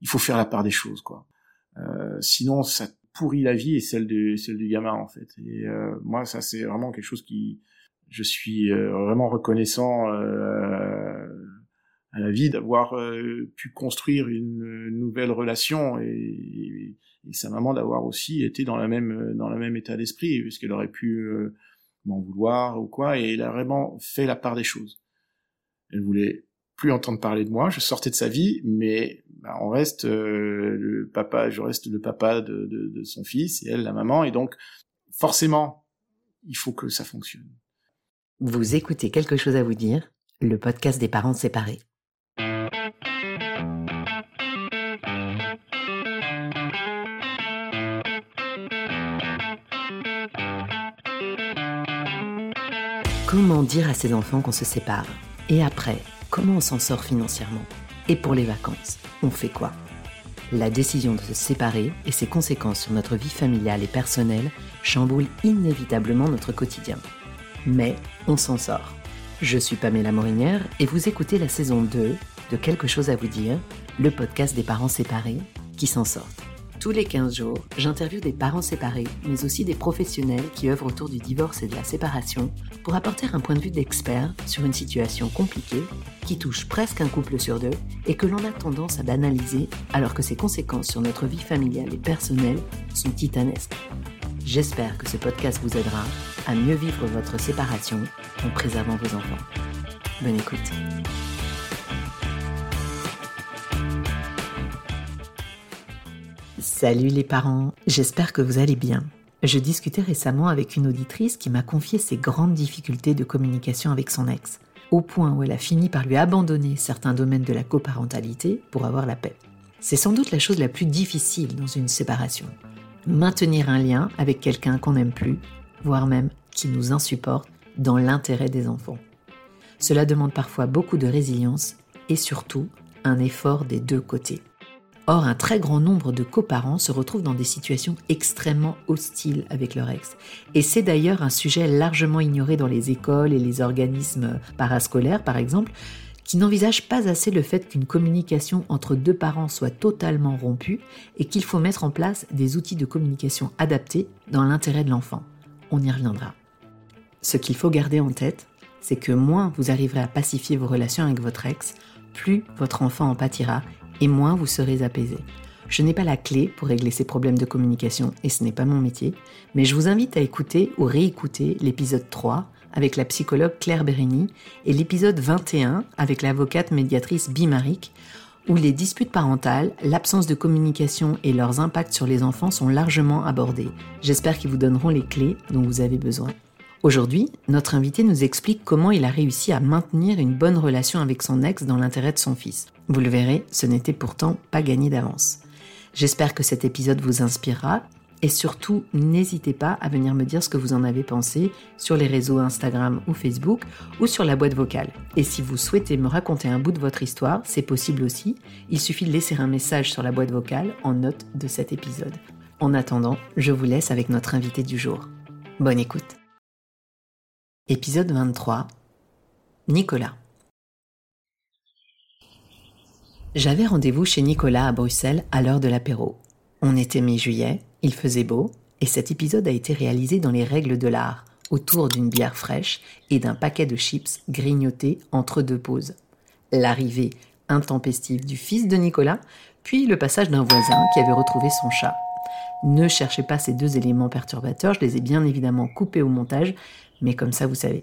il faut faire la part des choses, quoi. Euh, sinon, ça pourrit la vie et celle du celle du gamin en fait. Et euh, moi, ça c'est vraiment quelque chose qui, je suis euh, vraiment reconnaissant euh, à la vie d'avoir pu construire une nouvelle relation et, et sa maman d'avoir aussi été dans la même dans le même état d'esprit puisqu'elle aurait pu m'en vouloir ou quoi et elle a vraiment fait la part des choses. Elle voulait plus entendre parler de moi, je sortais de sa vie, mais bah, on reste euh, le papa, je reste le papa de, son fils et elle la maman, et donc forcément, il faut que ça fonctionne. Vous écoutez quelque chose à vous dire, le podcast des parents séparés. Comment dire à ses enfants qu'on se sépare? Et après, comment on s'en sort financièrement Et pour les vacances, on fait quoi La décision de se séparer et ses conséquences sur notre vie familiale et personnelle chamboulent inévitablement notre quotidien. Mais on s'en sort. Je suis Pamela Morinière et vous écoutez la saison 2 de Quelque chose à vous dire, le podcast des parents séparés qui s'en sortent. Tous les 15 jours, j'interviewe des parents séparés, mais aussi des professionnels qui œuvrent autour du divorce et de la séparation pour apporter un point de vue d'expert sur une situation compliquée qui touche presque un couple sur deux et que l'on a tendance à banaliser alors que ses conséquences sur notre vie familiale et personnelle sont titanesques. J'espère que ce podcast vous aidera à mieux vivre votre séparation en préservant vos enfants. Bonne écoute. Salut les parents, j'espère que vous allez bien. Je discutais récemment avec une auditrice qui m'a confié ses grandes difficultés de communication avec son ex, au point où elle a fini par lui abandonner certains domaines de la coparentalité pour avoir la paix. C'est sans doute la chose la plus difficile dans une séparation. Maintenir un lien avec quelqu'un qu'on n'aime plus, voire même qui nous insupporte, dans l'intérêt des enfants. Cela demande parfois beaucoup de résilience et surtout un effort des deux côtés. Or, un très grand nombre de coparents se retrouvent dans des situations extrêmement hostiles avec leur ex. Et c'est d'ailleurs un sujet largement ignoré dans les écoles et les organismes parascolaires, par exemple, qui n'envisagent pas assez le fait qu'une communication entre deux parents soit totalement rompue et qu'il faut mettre en place des outils de communication adaptés dans l'intérêt de l'enfant. On y reviendra. Ce qu'il faut garder en tête, c'est que moins vous arriverez à pacifier vos relations avec votre ex, plus votre enfant en pâtira et moins vous serez apaisé. Je n'ai pas la clé pour régler ces problèmes de communication et ce n'est pas mon métier, mais je vous invite à écouter ou réécouter l'épisode 3 avec la psychologue Claire Bérény et l'épisode 21 avec l'avocate médiatrice Bimaric où les disputes parentales, l'absence de communication et leurs impacts sur les enfants sont largement abordés. J'espère qu'ils vous donneront les clés dont vous avez besoin. Aujourd'hui, notre invité nous explique comment il a réussi à maintenir une bonne relation avec son ex dans l'intérêt de son fils. Vous le verrez, ce n'était pourtant pas gagné d'avance. J'espère que cet épisode vous inspirera et surtout n'hésitez pas à venir me dire ce que vous en avez pensé sur les réseaux Instagram ou Facebook ou sur la boîte vocale. Et si vous souhaitez me raconter un bout de votre histoire, c'est possible aussi. Il suffit de laisser un message sur la boîte vocale en note de cet épisode. En attendant, je vous laisse avec notre invité du jour. Bonne écoute. Épisode 23. Nicolas. J'avais rendez-vous chez Nicolas à Bruxelles à l'heure de l'apéro. On était mi-juillet, il faisait beau, et cet épisode a été réalisé dans les règles de l'art, autour d'une bière fraîche et d'un paquet de chips grignotés entre deux pauses. L'arrivée intempestive du fils de Nicolas, puis le passage d'un voisin qui avait retrouvé son chat. Ne cherchez pas ces deux éléments perturbateurs, je les ai bien évidemment coupés au montage, mais comme ça vous savez.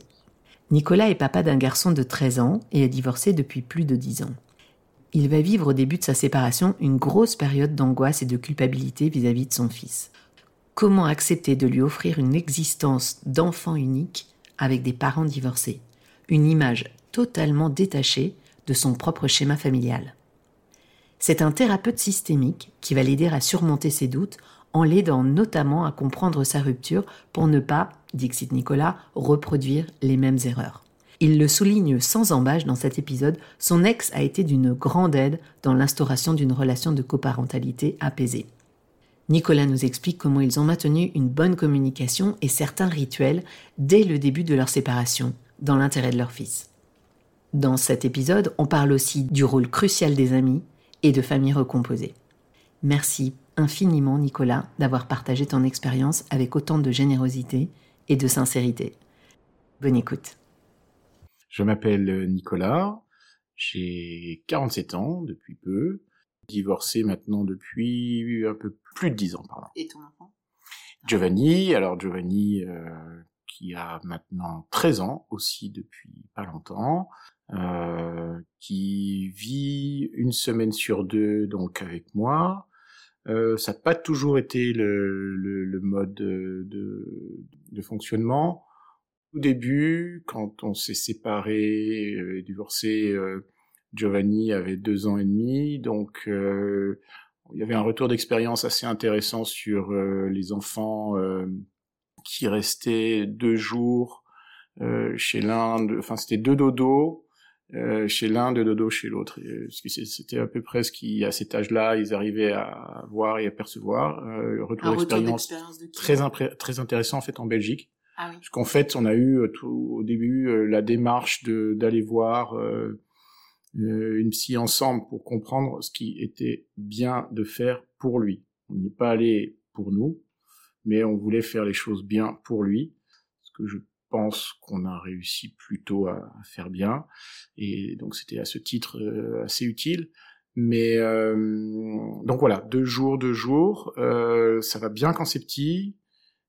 Nicolas est papa d'un garçon de 13 ans et est divorcé depuis plus de 10 ans il va vivre au début de sa séparation une grosse période d'angoisse et de culpabilité vis-à-vis de son fils. Comment accepter de lui offrir une existence d'enfant unique avec des parents divorcés, une image totalement détachée de son propre schéma familial C'est un thérapeute systémique qui va l'aider à surmonter ses doutes en l'aidant notamment à comprendre sa rupture pour ne pas, dit Nicolas, reproduire les mêmes erreurs. Il le souligne sans embâche dans cet épisode, son ex a été d'une grande aide dans l'instauration d'une relation de coparentalité apaisée. Nicolas nous explique comment ils ont maintenu une bonne communication et certains rituels dès le début de leur séparation, dans l'intérêt de leur fils. Dans cet épisode, on parle aussi du rôle crucial des amis et de familles recomposées. Merci infiniment Nicolas d'avoir partagé ton expérience avec autant de générosité et de sincérité. Bonne écoute. Je m'appelle Nicolas, j'ai 47 ans depuis peu, divorcé maintenant depuis un peu plus de 10 ans. Pardon. Et ton enfant? Giovanni, alors Giovanni euh, qui a maintenant 13 ans aussi depuis pas longtemps, euh, qui vit une semaine sur deux donc avec moi. Euh, ça n'a pas toujours été le, le, le mode de, de, fonctionnement. Au début, quand on s'est séparé, euh, divorcé, euh, Giovanni avait deux ans et demi, donc euh, il y avait un retour d'expérience assez intéressant sur euh, les enfants qui restaient deux jours chez l'un, enfin c'était deux dodos euh, chez l'un, de dodo chez l'autre. Parce que c'était à peu près ce qui, à cet âge-là, ils arrivaient à voir et à percevoir. Euh, retour d'expérience très, très intéressant en fait en Belgique. Ah oui. Parce qu'en fait, on a eu euh, tout, au début euh, la démarche de d'aller voir euh, une psy ensemble pour comprendre ce qui était bien de faire pour lui. On n'y est pas allé pour nous, mais on voulait faire les choses bien pour lui. Ce que je pense qu'on a réussi plutôt à, faire bien. Et donc c'était à ce titre euh, assez utile. Mais euh, donc voilà, deux jours, deux jours, euh, ça va bien quand c'est petit,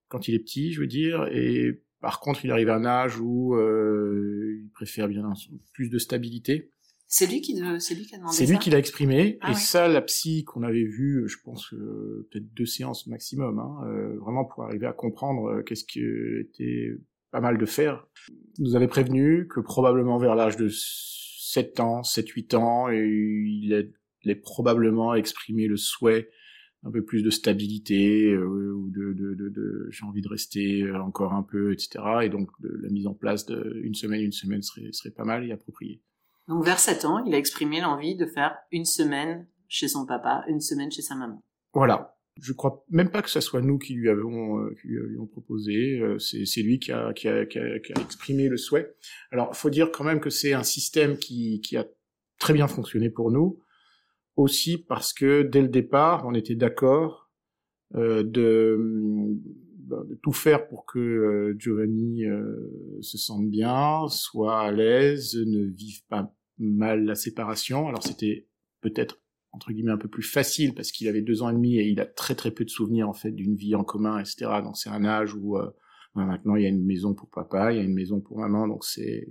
quand il est petit, je veux dire. Et par contre, il arrive à un âge où il préfère bien plus de stabilité. C'est lui qui, c'est lui qui a demandé C'est lui qui l'a exprimé. Ah et ça, la psy qu'on avait vue, je pense peut-être deux séances maximum, hein, vraiment pour arriver à comprendre qu'est-ce qui était pas mal de faire, nous avait prévenu que probablement vers l'âge de 7 ans, 7-8 ans, il allait probablement exprimer le souhait un peu plus de stabilité euh, ou de, de, de, de j'ai envie de rester encore un peu, etc. Et donc la mise en place d'une semaine, une semaine serait, serait pas mal et appropriée. Donc vers 7 ans, il a exprimé l'envie de faire une semaine chez son papa, une semaine chez sa maman. Voilà. Je crois même pas que ce soit nous qui lui avons, euh, qui lui proposé. Euh, c'est lui qui a, qui, a, qui, a, qui a, exprimé le souhait. Alors, faut dire quand même que c'est un système qui, qui a très bien fonctionné pour nous, aussi parce que dès le départ, on était d'accord euh, de, bah, de, tout faire pour que euh, Giovanni se sente bien, soit à l'aise, ne vive pas mal la séparation. Alors, c'était peut-être entre guillemets un peu plus facile parce qu'il avait deux ans et demi et il a très très peu de souvenirs en fait d'une vie en commun etc donc c'est un âge où euh, bah, maintenant il y a une maison pour papa il y a une maison pour maman donc c'est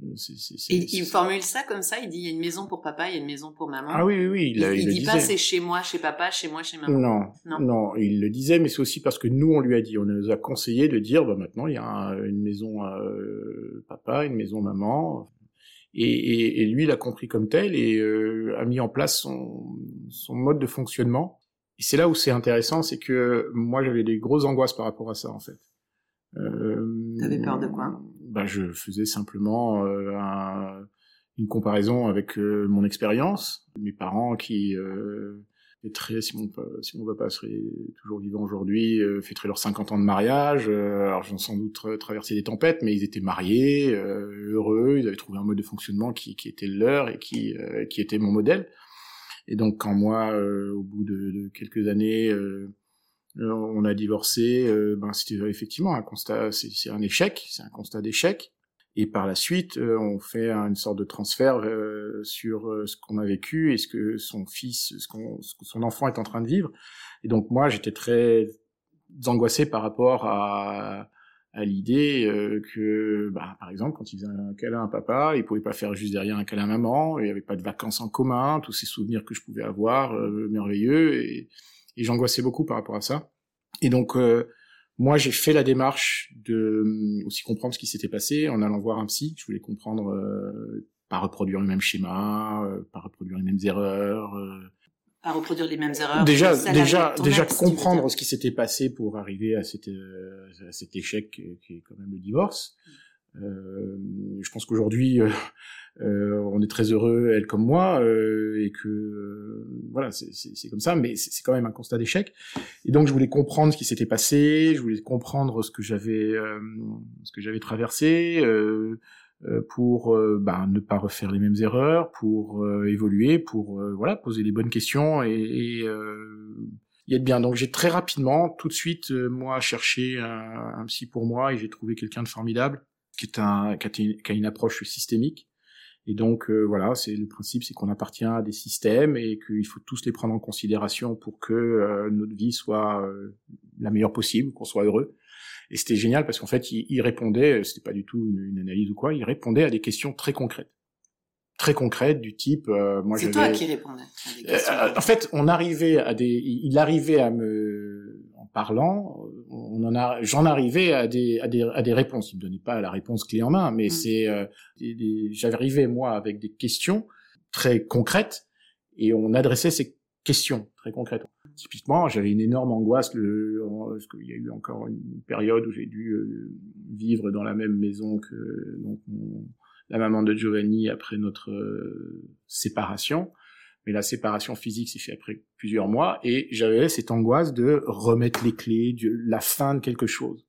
il, il formule ça comme ça, il dit il y a une maison pour papa, il y a une maison pour maman. Ah oui, oui, oui. Il, il, il dit pas c'est chez moi, chez papa, chez moi, chez maman. Non, non, non, il le disait, mais c'est aussi parce que nous on lui a dit, on nous a conseillé de dire bah maintenant il y a une maison euh, papa, une maison maman. Et, et, et, lui, il a compris comme tel et euh, a mis en place son, son, mode de fonctionnement. Et c'est là où c'est intéressant, c'est que moi, j'avais des grosses angoisses par rapport à ça, en fait. Euh, T'avais peur de quoi? bah, Je faisais simplement euh, un, une comparaison avec euh, mon expérience. Mes parents qui euh, très si mon, si mon papa serait toujours vivant aujourd'hui, euh, fêterait leurs 50 ans de mariage. Euh, alors j'en sans doute traversé des tempêtes, mais ils étaient mariés, euh, heureux, ils avaient trouvé un mode de fonctionnement qui, qui était leur et qui, euh, qui était mon modèle. Et donc quand moi, euh, au bout de, de, quelques années, on a divorcé, ben c'était effectivement un constat, c'est un échec, c'est un constat d'échec. Et par la suite, euh, on fait une sorte de transfert euh, sur euh, ce qu'on a vécu et ce que son fils, son enfant est en train de vivre. Et donc moi, j'étais très angoissé par rapport à, l'idée que, bah, par exemple, quand il faisait un câlin à papa, il pouvait pas faire juste derrière un câlin à maman, il n'y avait pas de vacances en commun, tous ces souvenirs que je pouvais avoir, merveilleux, et j'angoissais beaucoup par rapport à ça. Et donc, moi, j'ai fait la démarche de euh, aussi comprendre ce qui s'était passé en allant voir un psy. Je voulais comprendre, euh, pas reproduire le même schéma, euh, pas reproduire les mêmes erreurs. Euh, pas reproduire les mêmes erreurs. Déjà, déjà, déjà comprendre ce qui s'était passé pour arriver à, cette, à cet échec qui est quand même le divorce. je pense qu'aujourd'hui, euh, on est très heureux, elle comme moi, euh, et que euh, voilà, c'est comme ça, mais c'est quand même un constat d'échec. Et donc je voulais comprendre ce qui s'était passé, je voulais comprendre ce que j'avais ce que j'avais traversé, pour bah, ne pas refaire les mêmes erreurs, pour évoluer, pour voilà poser les bonnes questions et, et y être bien. Donc j'ai très rapidement, tout de suite, moi cherché un, un, psy pour moi et j'ai trouvé quelqu'un de formidable qui est un qui a une approche systémique et donc euh, voilà, c'est le principe, c'est qu'on appartient à des systèmes et qu'il faut tous les prendre en considération pour que euh, notre vie soit euh, la meilleure possible, qu'on soit heureux. Et c'était génial parce qu'en fait, il, il répondait, c'était pas du tout une, une, analyse ou quoi, il répondait à des questions très concrètes, très concrètes du type. moi, c'est toi qui répondais. en fait, on arrivait à des, il arrivait à me parlant, on en a, j'en arrivais à des, à des, à des réponses. Il me donnait pas la réponse clé en main, mais mm. c'est, euh, j'arrivais moi avec des questions très concrètes et on adressait ces questions très concrètes. Typiquement, j'avais une énorme angoisse, le, parce qu'il y a eu encore une période où j'ai dû euh, vivre dans la même maison que donc la maman de Giovanni après notre euh, séparation mais la séparation physique s'est fait après plusieurs mois, et j'avais cette angoisse de remettre les clés, de la fin de quelque chose.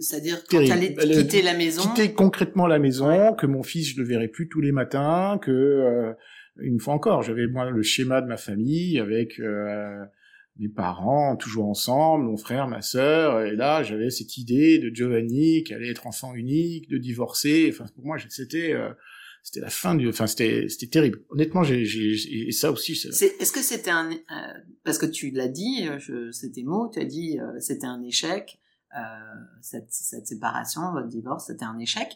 C'est-à-dire quand tu allais quitter la maison Quitter concrètement la maison, que mon fils, je le verrais plus tous les matins, que, euh, une fois encore, j'avais moi le schéma de ma famille avec... Euh, mes parents toujours ensemble, mon frère, ma sœur, et là j'avais cette idée de Giovanni qui allait être enfant unique, de divorcer. Enfin pour moi c'était euh, c'était la fin du, enfin c'était c'était terrible. Honnêtement, j'ai et ça aussi. Est-ce que c'était un euh, parce que tu l'as dit, euh, je, c'était mots, tu as dit euh, c'était un échec. Euh, cette, cette séparation, votre divorce, c'était un échec.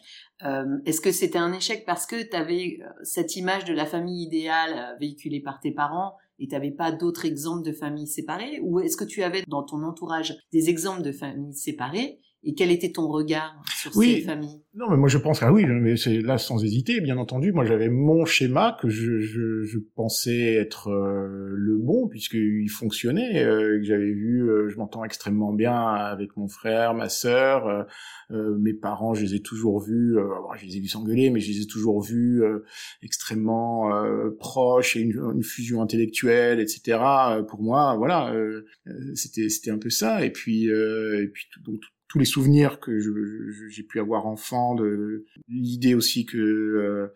Euh, Est-ce que c'était un échec parce que tu avais cette image de la famille idéale véhiculée par tes parents et tu n'avais pas d'autres exemples de familles séparées? Ou est-ce que tu avais dans ton entourage des exemples de familles séparées et quel était ton regard sur ces familles? Non, mais moi je pense que oui, mais c'est là sans hésiter, bien entendu. Moi j'avais mon schéma que je, je, je pensais être euh, le bon puisqu'il fonctionnait. Euh, que j'avais vu, euh, je m'entends extrêmement bien avec mon frère, ma sœur, mes parents. Je les ai toujours vus. je les ai vus s'engueuler, mais je les ai toujours vus extrêmement proches et une, une, fusion intellectuelle, etc. pour moi, voilà, c'était c'était un peu ça. Et puis et puis donc tous les souvenirs que j'ai pu avoir enfant, de l'idée aussi que euh,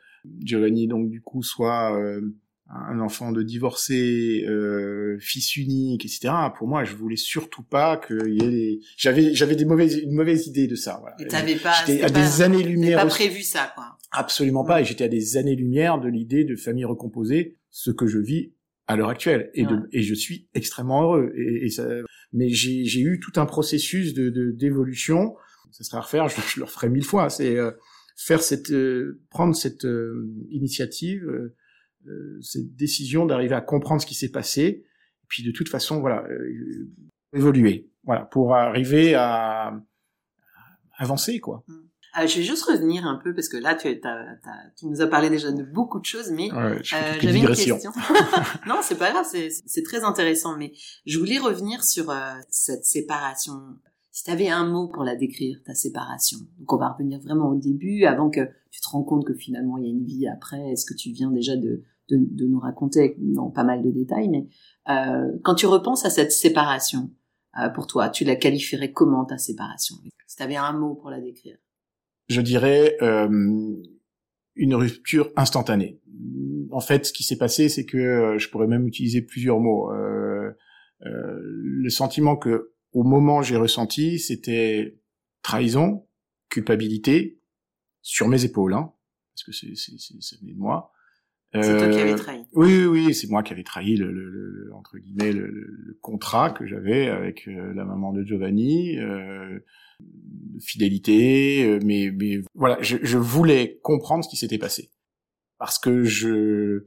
Giovanni donc du coup soit euh, un enfant de divorcé, euh, fils unique, etc. Pour moi, je voulais surtout pas qu'il y ait des... J'avais j'avais des mauvaises une mauvaise idée de ça. Voilà. Et t'avais pas. J'étais à des années lumière. Pas prévu ça, quoi. Absolument pas. Et j'étais à des années lumière de l'idée de famille recomposée, ce que je vis à l'heure actuelle et, de, et je suis extrêmement heureux et, et ça, mais j'ai eu tout un processus de d'évolution. Ça serait à refaire je, je, le referai mille fois. C'est euh, faire cette euh, prendre cette euh, initiative cette décision d'arriver à comprendre ce qui s'est passé. Et puis de toute façon voilà évoluer. Voilà pour arriver à, à avancer quoi. Mmh. Euh, je vais juste revenir un peu parce que là, tu, tu nous as parlé déjà de beaucoup de choses, mais euh, j'avais une question. non, c'est pas grave, c'est très intéressant, mais je voulais revenir sur euh, cette séparation. Si tu avais un mot pour la décrire, ta séparation. Donc on va revenir vraiment au début, avant que tu te rends compte que finalement il y a une vie après. Est-ce que tu viens déjà de, de, de, nous raconter dans pas mal de détails, mais quand tu repenses à cette séparation, pour toi, tu la qualifierais comment ta séparation? Si tu avais un mot pour la décrire je dirais, euh, une rupture instantanée. En fait, ce qui s'est passé, c'est que euh, je pourrais même utiliser plusieurs mots. Euh, le sentiment que, au moment j'ai ressenti, c'était trahison, culpabilité sur mes épaules, hein, parce que c'est ça venait de moi. C'est toi qui avais trahi. Oui, oui, oui c'est moi qui avais trahi le, le, le entre guillemets le, le, contrat que j'avais avec la maman de Giovanni. Euh, fidélité, euh, mais, mais voilà, je, je voulais comprendre ce qui s'était passé parce que je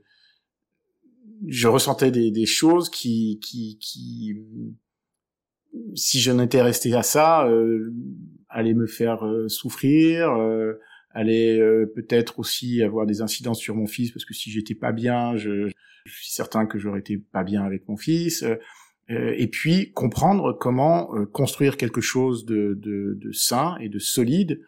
je ressentais des, des choses qui qui qui si je n'étais resté à ça euh, allaient me faire euh, souffrir euh, allait euh, peut-être aussi avoir des incidences sur mon fils parce que si j'étais pas bien je, je suis certain que j'aurais été pas bien avec mon fils euh, et puis comprendre comment euh, construire quelque chose de, de, de, sain et de solide.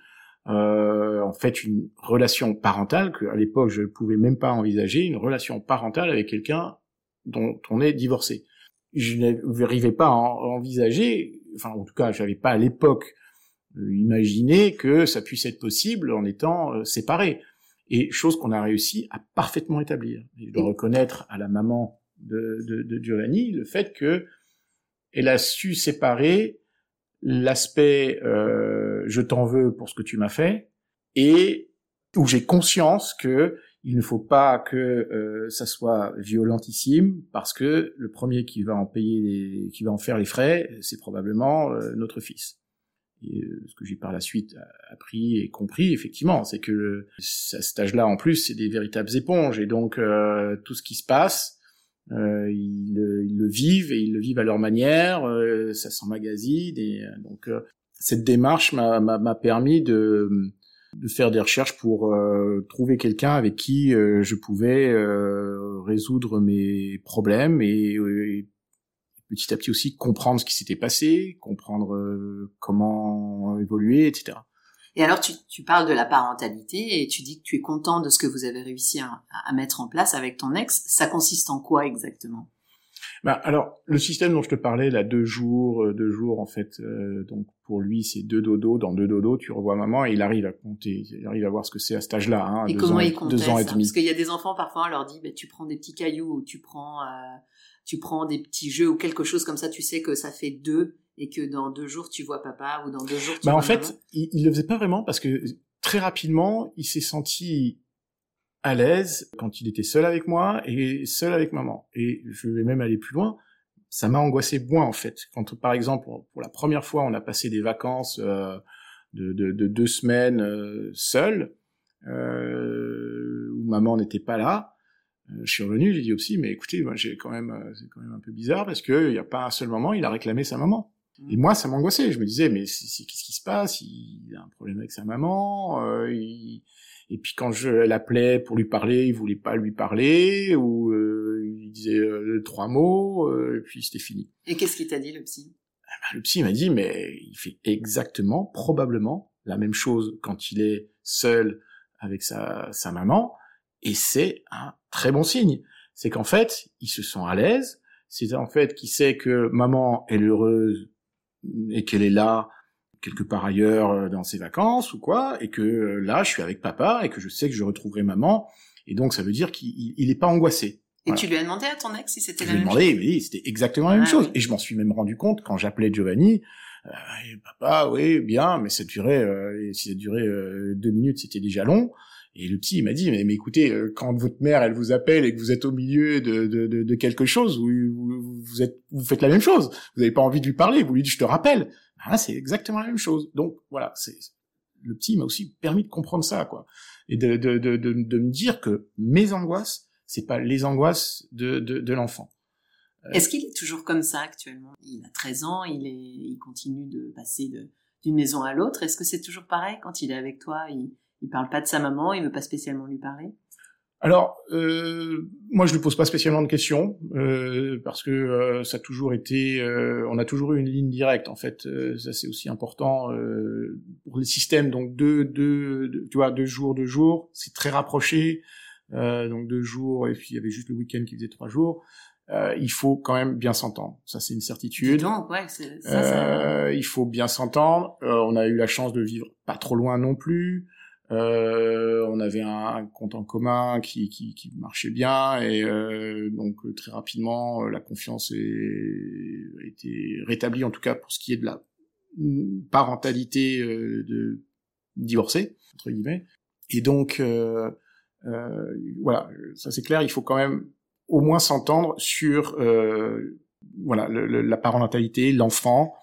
Euh, en fait, une relation parentale que à l'époque je ne pouvais même pas envisager, une relation parentale avec quelqu'un dont on est divorcé. Je n'arrivais pas à envisager, enfin en tout cas, j'avais pas à l'époque imaginer que ça puisse être possible en étant séparés. Et chose qu'on a réussi à parfaitement établir. Et je dois reconnaître à la maman de, de, de Giovanni le fait que elle a su séparer l'aspect euh, je t'en veux pour ce que tu m'as fait et où j'ai conscience que il ne faut pas que euh, ça soit violentissime parce que le premier qui va en payer les, qui va en faire les frais c'est probablement euh, notre fils et euh, ce que j'ai par la suite appris et compris effectivement c'est que à cet âge-là en plus c'est des véritables éponges et donc tout ce qui se passe euh, ils, ils, le vivent et ils le vivent à leur manière, euh, ça s'emmagasine et euh, donc euh, cette démarche m'a permis de, de faire des recherches pour euh, trouver quelqu'un avec qui je pouvais résoudre mes problèmes et, et, petit à petit aussi comprendre ce qui s'était passé, comprendre comment évoluer, etc. Et alors, tu, tu, parles de la parentalité et tu dis que tu es content de ce que vous avez réussi à, à mettre en place avec ton ex. Ça consiste en quoi exactement? Bah, alors, le système dont je te parlais, là, deux jours, euh, deux jours, en fait, euh, donc pour lui, c'est deux dodos. Dans deux dodos, tu revois maman et il arrive à compter, il arrive à voir ce que c'est à cet âge-là. Hein, et comment il compte deux ans et demi. Parce qu'il y a des enfants, parfois, on leur dit, bah, tu prends des petits cailloux ou tu prends, euh, tu prends des petits jeux ou quelque chose comme ça, tu sais que ça fait deux et que dans deux jours tu vois papa ou dans deux jours tu bah vois en fait il, il le faisait pas vraiment parce que très rapidement il s'est senti à l'aise quand il était seul avec moi et seul avec maman. Et je vais même aller plus loin. Ça m'a angoissé moins en fait. Quand par exemple pour la première fois on a passé des vacances euh, de, de, de, deux semaines euh, seul euh, où maman n'était pas là je suis revenu, j'ai dit aussi, mais écoutez, moi j'ai quand même, euh, c'est quand même un peu bizarre parce que il n'y a pas un seul moment, il a réclamé sa maman. Mm. Et moi, ça m'angoissait. Je me disais, mais qu'est-ce qui se passe? Il a un problème avec sa maman. Euh, Et puis quand je l'appelais pour lui parler, il voulait pas lui parler, ou euh, il disait euh, trois mots, euh, et puis c'était fini. Et qu'est-ce qu'il t'a dit le psy? Eh ben, Le psy m'a dit, mais il fait exactement, probablement la même chose quand il est seul avec sa, sa maman, et c'est un très bon signe. C'est qu'en fait, il se sent à l'aise. C'est en fait qu'il sait que maman est heureuse et qu'elle est là quelque part ailleurs euh, dans ses vacances ou quoi, et que euh, là, je suis avec papa et que je sais que je retrouverai maman, et donc ça veut dire qu'il n'est pas angoissé. Et tu lui as demandé à ton ex si c'était la même demandé, chose? Oui, c'était exactement la même ah chose. Et je m'en suis même rendu compte quand j'appelais Giovanni. Euh, papa, oui, bien, mais ça durait, euh, si ça durait deux minutes, c'était déjà long. Et le petit, il m'a dit, mais, écoutez, quand votre mère, elle vous appelle et que vous êtes au milieu de, de, de, de quelque chose, vous, vous, êtes, vous faites la même chose. Vous n'avez pas envie de lui parler, vous lui dites, je te rappelle. Ah, c'est exactement la même chose. Donc voilà, c'est le petit m'a aussi permis de comprendre ça, quoi, et de, de, de, de, me dire que mes angoisses, c'est pas les angoisses de, de, de l'enfant. Euh, Est-ce qu'il est toujours comme ça actuellement? Il a 13 ans, il est, il continue de passer d'une maison à l'autre. Est-ce que c'est toujours pareil? Quand il est avec toi il parle pas de sa maman, il veut pas spécialement lui parler alors, euh, moi, je ne pose pas spécialement de questions euh, parce que euh, ça a toujours été, on a toujours eu une ligne directe en fait. Ça c'est aussi important pour les systèmes. Donc deux, deux, deux, tu vois, deux jours, deux jours, c'est très rapproché. donc deux jours et puis il y avait juste le week-end qui faisait trois jours. il faut quand même bien s'entendre. Ça c'est une certitude. Donc, ouais, ça, ça... il faut bien s'entendre. on a eu la chance de vivre pas trop loin non plus. Euh, on avait un, compte en commun qui, marchait bien et euh, donc très rapidement la confiance a été rétablie en tout cas pour ce qui est de la parentalité euh, de divorcée entre guillemets. Et donc euh, euh, voilà ça c'est clair il faut quand même au moins s'entendre sur voilà la parentalité l'enfant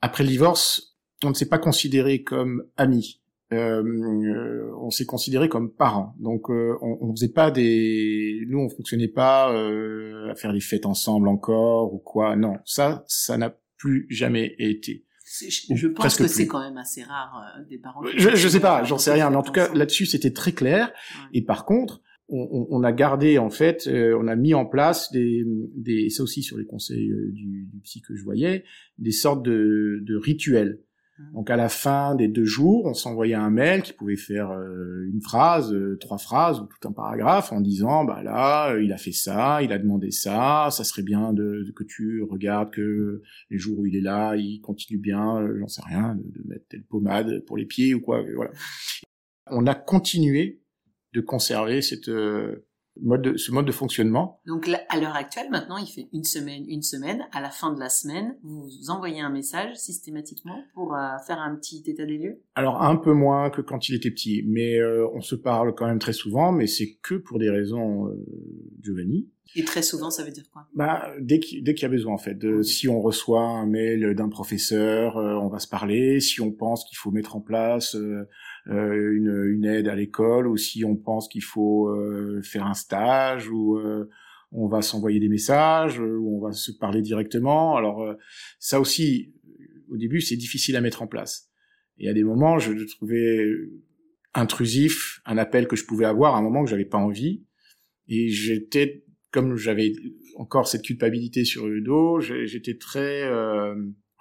après le divorce on ne s'est pas considéré comme amis. Euh, on s'est considéré comme parents. Donc euh, on, on faisait pas des, nous on fonctionnait pas euh, à faire des fêtes ensemble encore ou quoi. Non, ça, ça n'a plus jamais été. Je pense que c'est quand même assez rare des parents. Je, je sais pas, j'en sais rien, mais en tout cas là-dessus c'était très clair. Et par contre, on, on, a gardé en fait, on a mis en place des, des, ça aussi sur les conseils du, du psy que je voyais, des sortes de, de rituels. Donc à la fin des deux jours, on s'envoyait un mail qui pouvait faire euh, une phrase, euh, trois phrases ou tout un paragraphe en disant bah là il a fait ça, il a demandé ça, ça serait bien de, de- que tu regardes que les jours où il est là, il continue bien, euh, j'en sais rien, de, de mettre telle pommade pour les pieds ou quoi, voilà. On a continué de conserver cette mode de, ce mode de fonctionnement. Donc là, à l'heure actuelle, maintenant, il fait une semaine, une semaine. À la fin de la semaine, vous envoyez un message systématiquement pour euh, faire un petit état des lieux? Alors un peu moins que quand il était petit, mais euh, on se parle quand même très souvent, mais c'est que pour des raisons euh, Giovanni. Et très souvent, ça veut dire quoi? Bah dès qu'il y a besoin en fait. De, si on reçoit un mail d'un professeur, euh, on va se parler. Si on pense qu'il faut mettre en place euh, une, une aide à l'école, ou si on pense qu'il faut euh, faire un stage, ou euh, on va s'envoyer des messages, euh, ou on va se parler directement. Alors euh, ça aussi, au début, c'est difficile à mettre en place. Et à des moments, je trouvais intrusif, un appel que je pouvais avoir à un moment que j'avais pas envie. Et j'étais, comme j'avais encore cette culpabilité sur le dos, j'étais très, euh,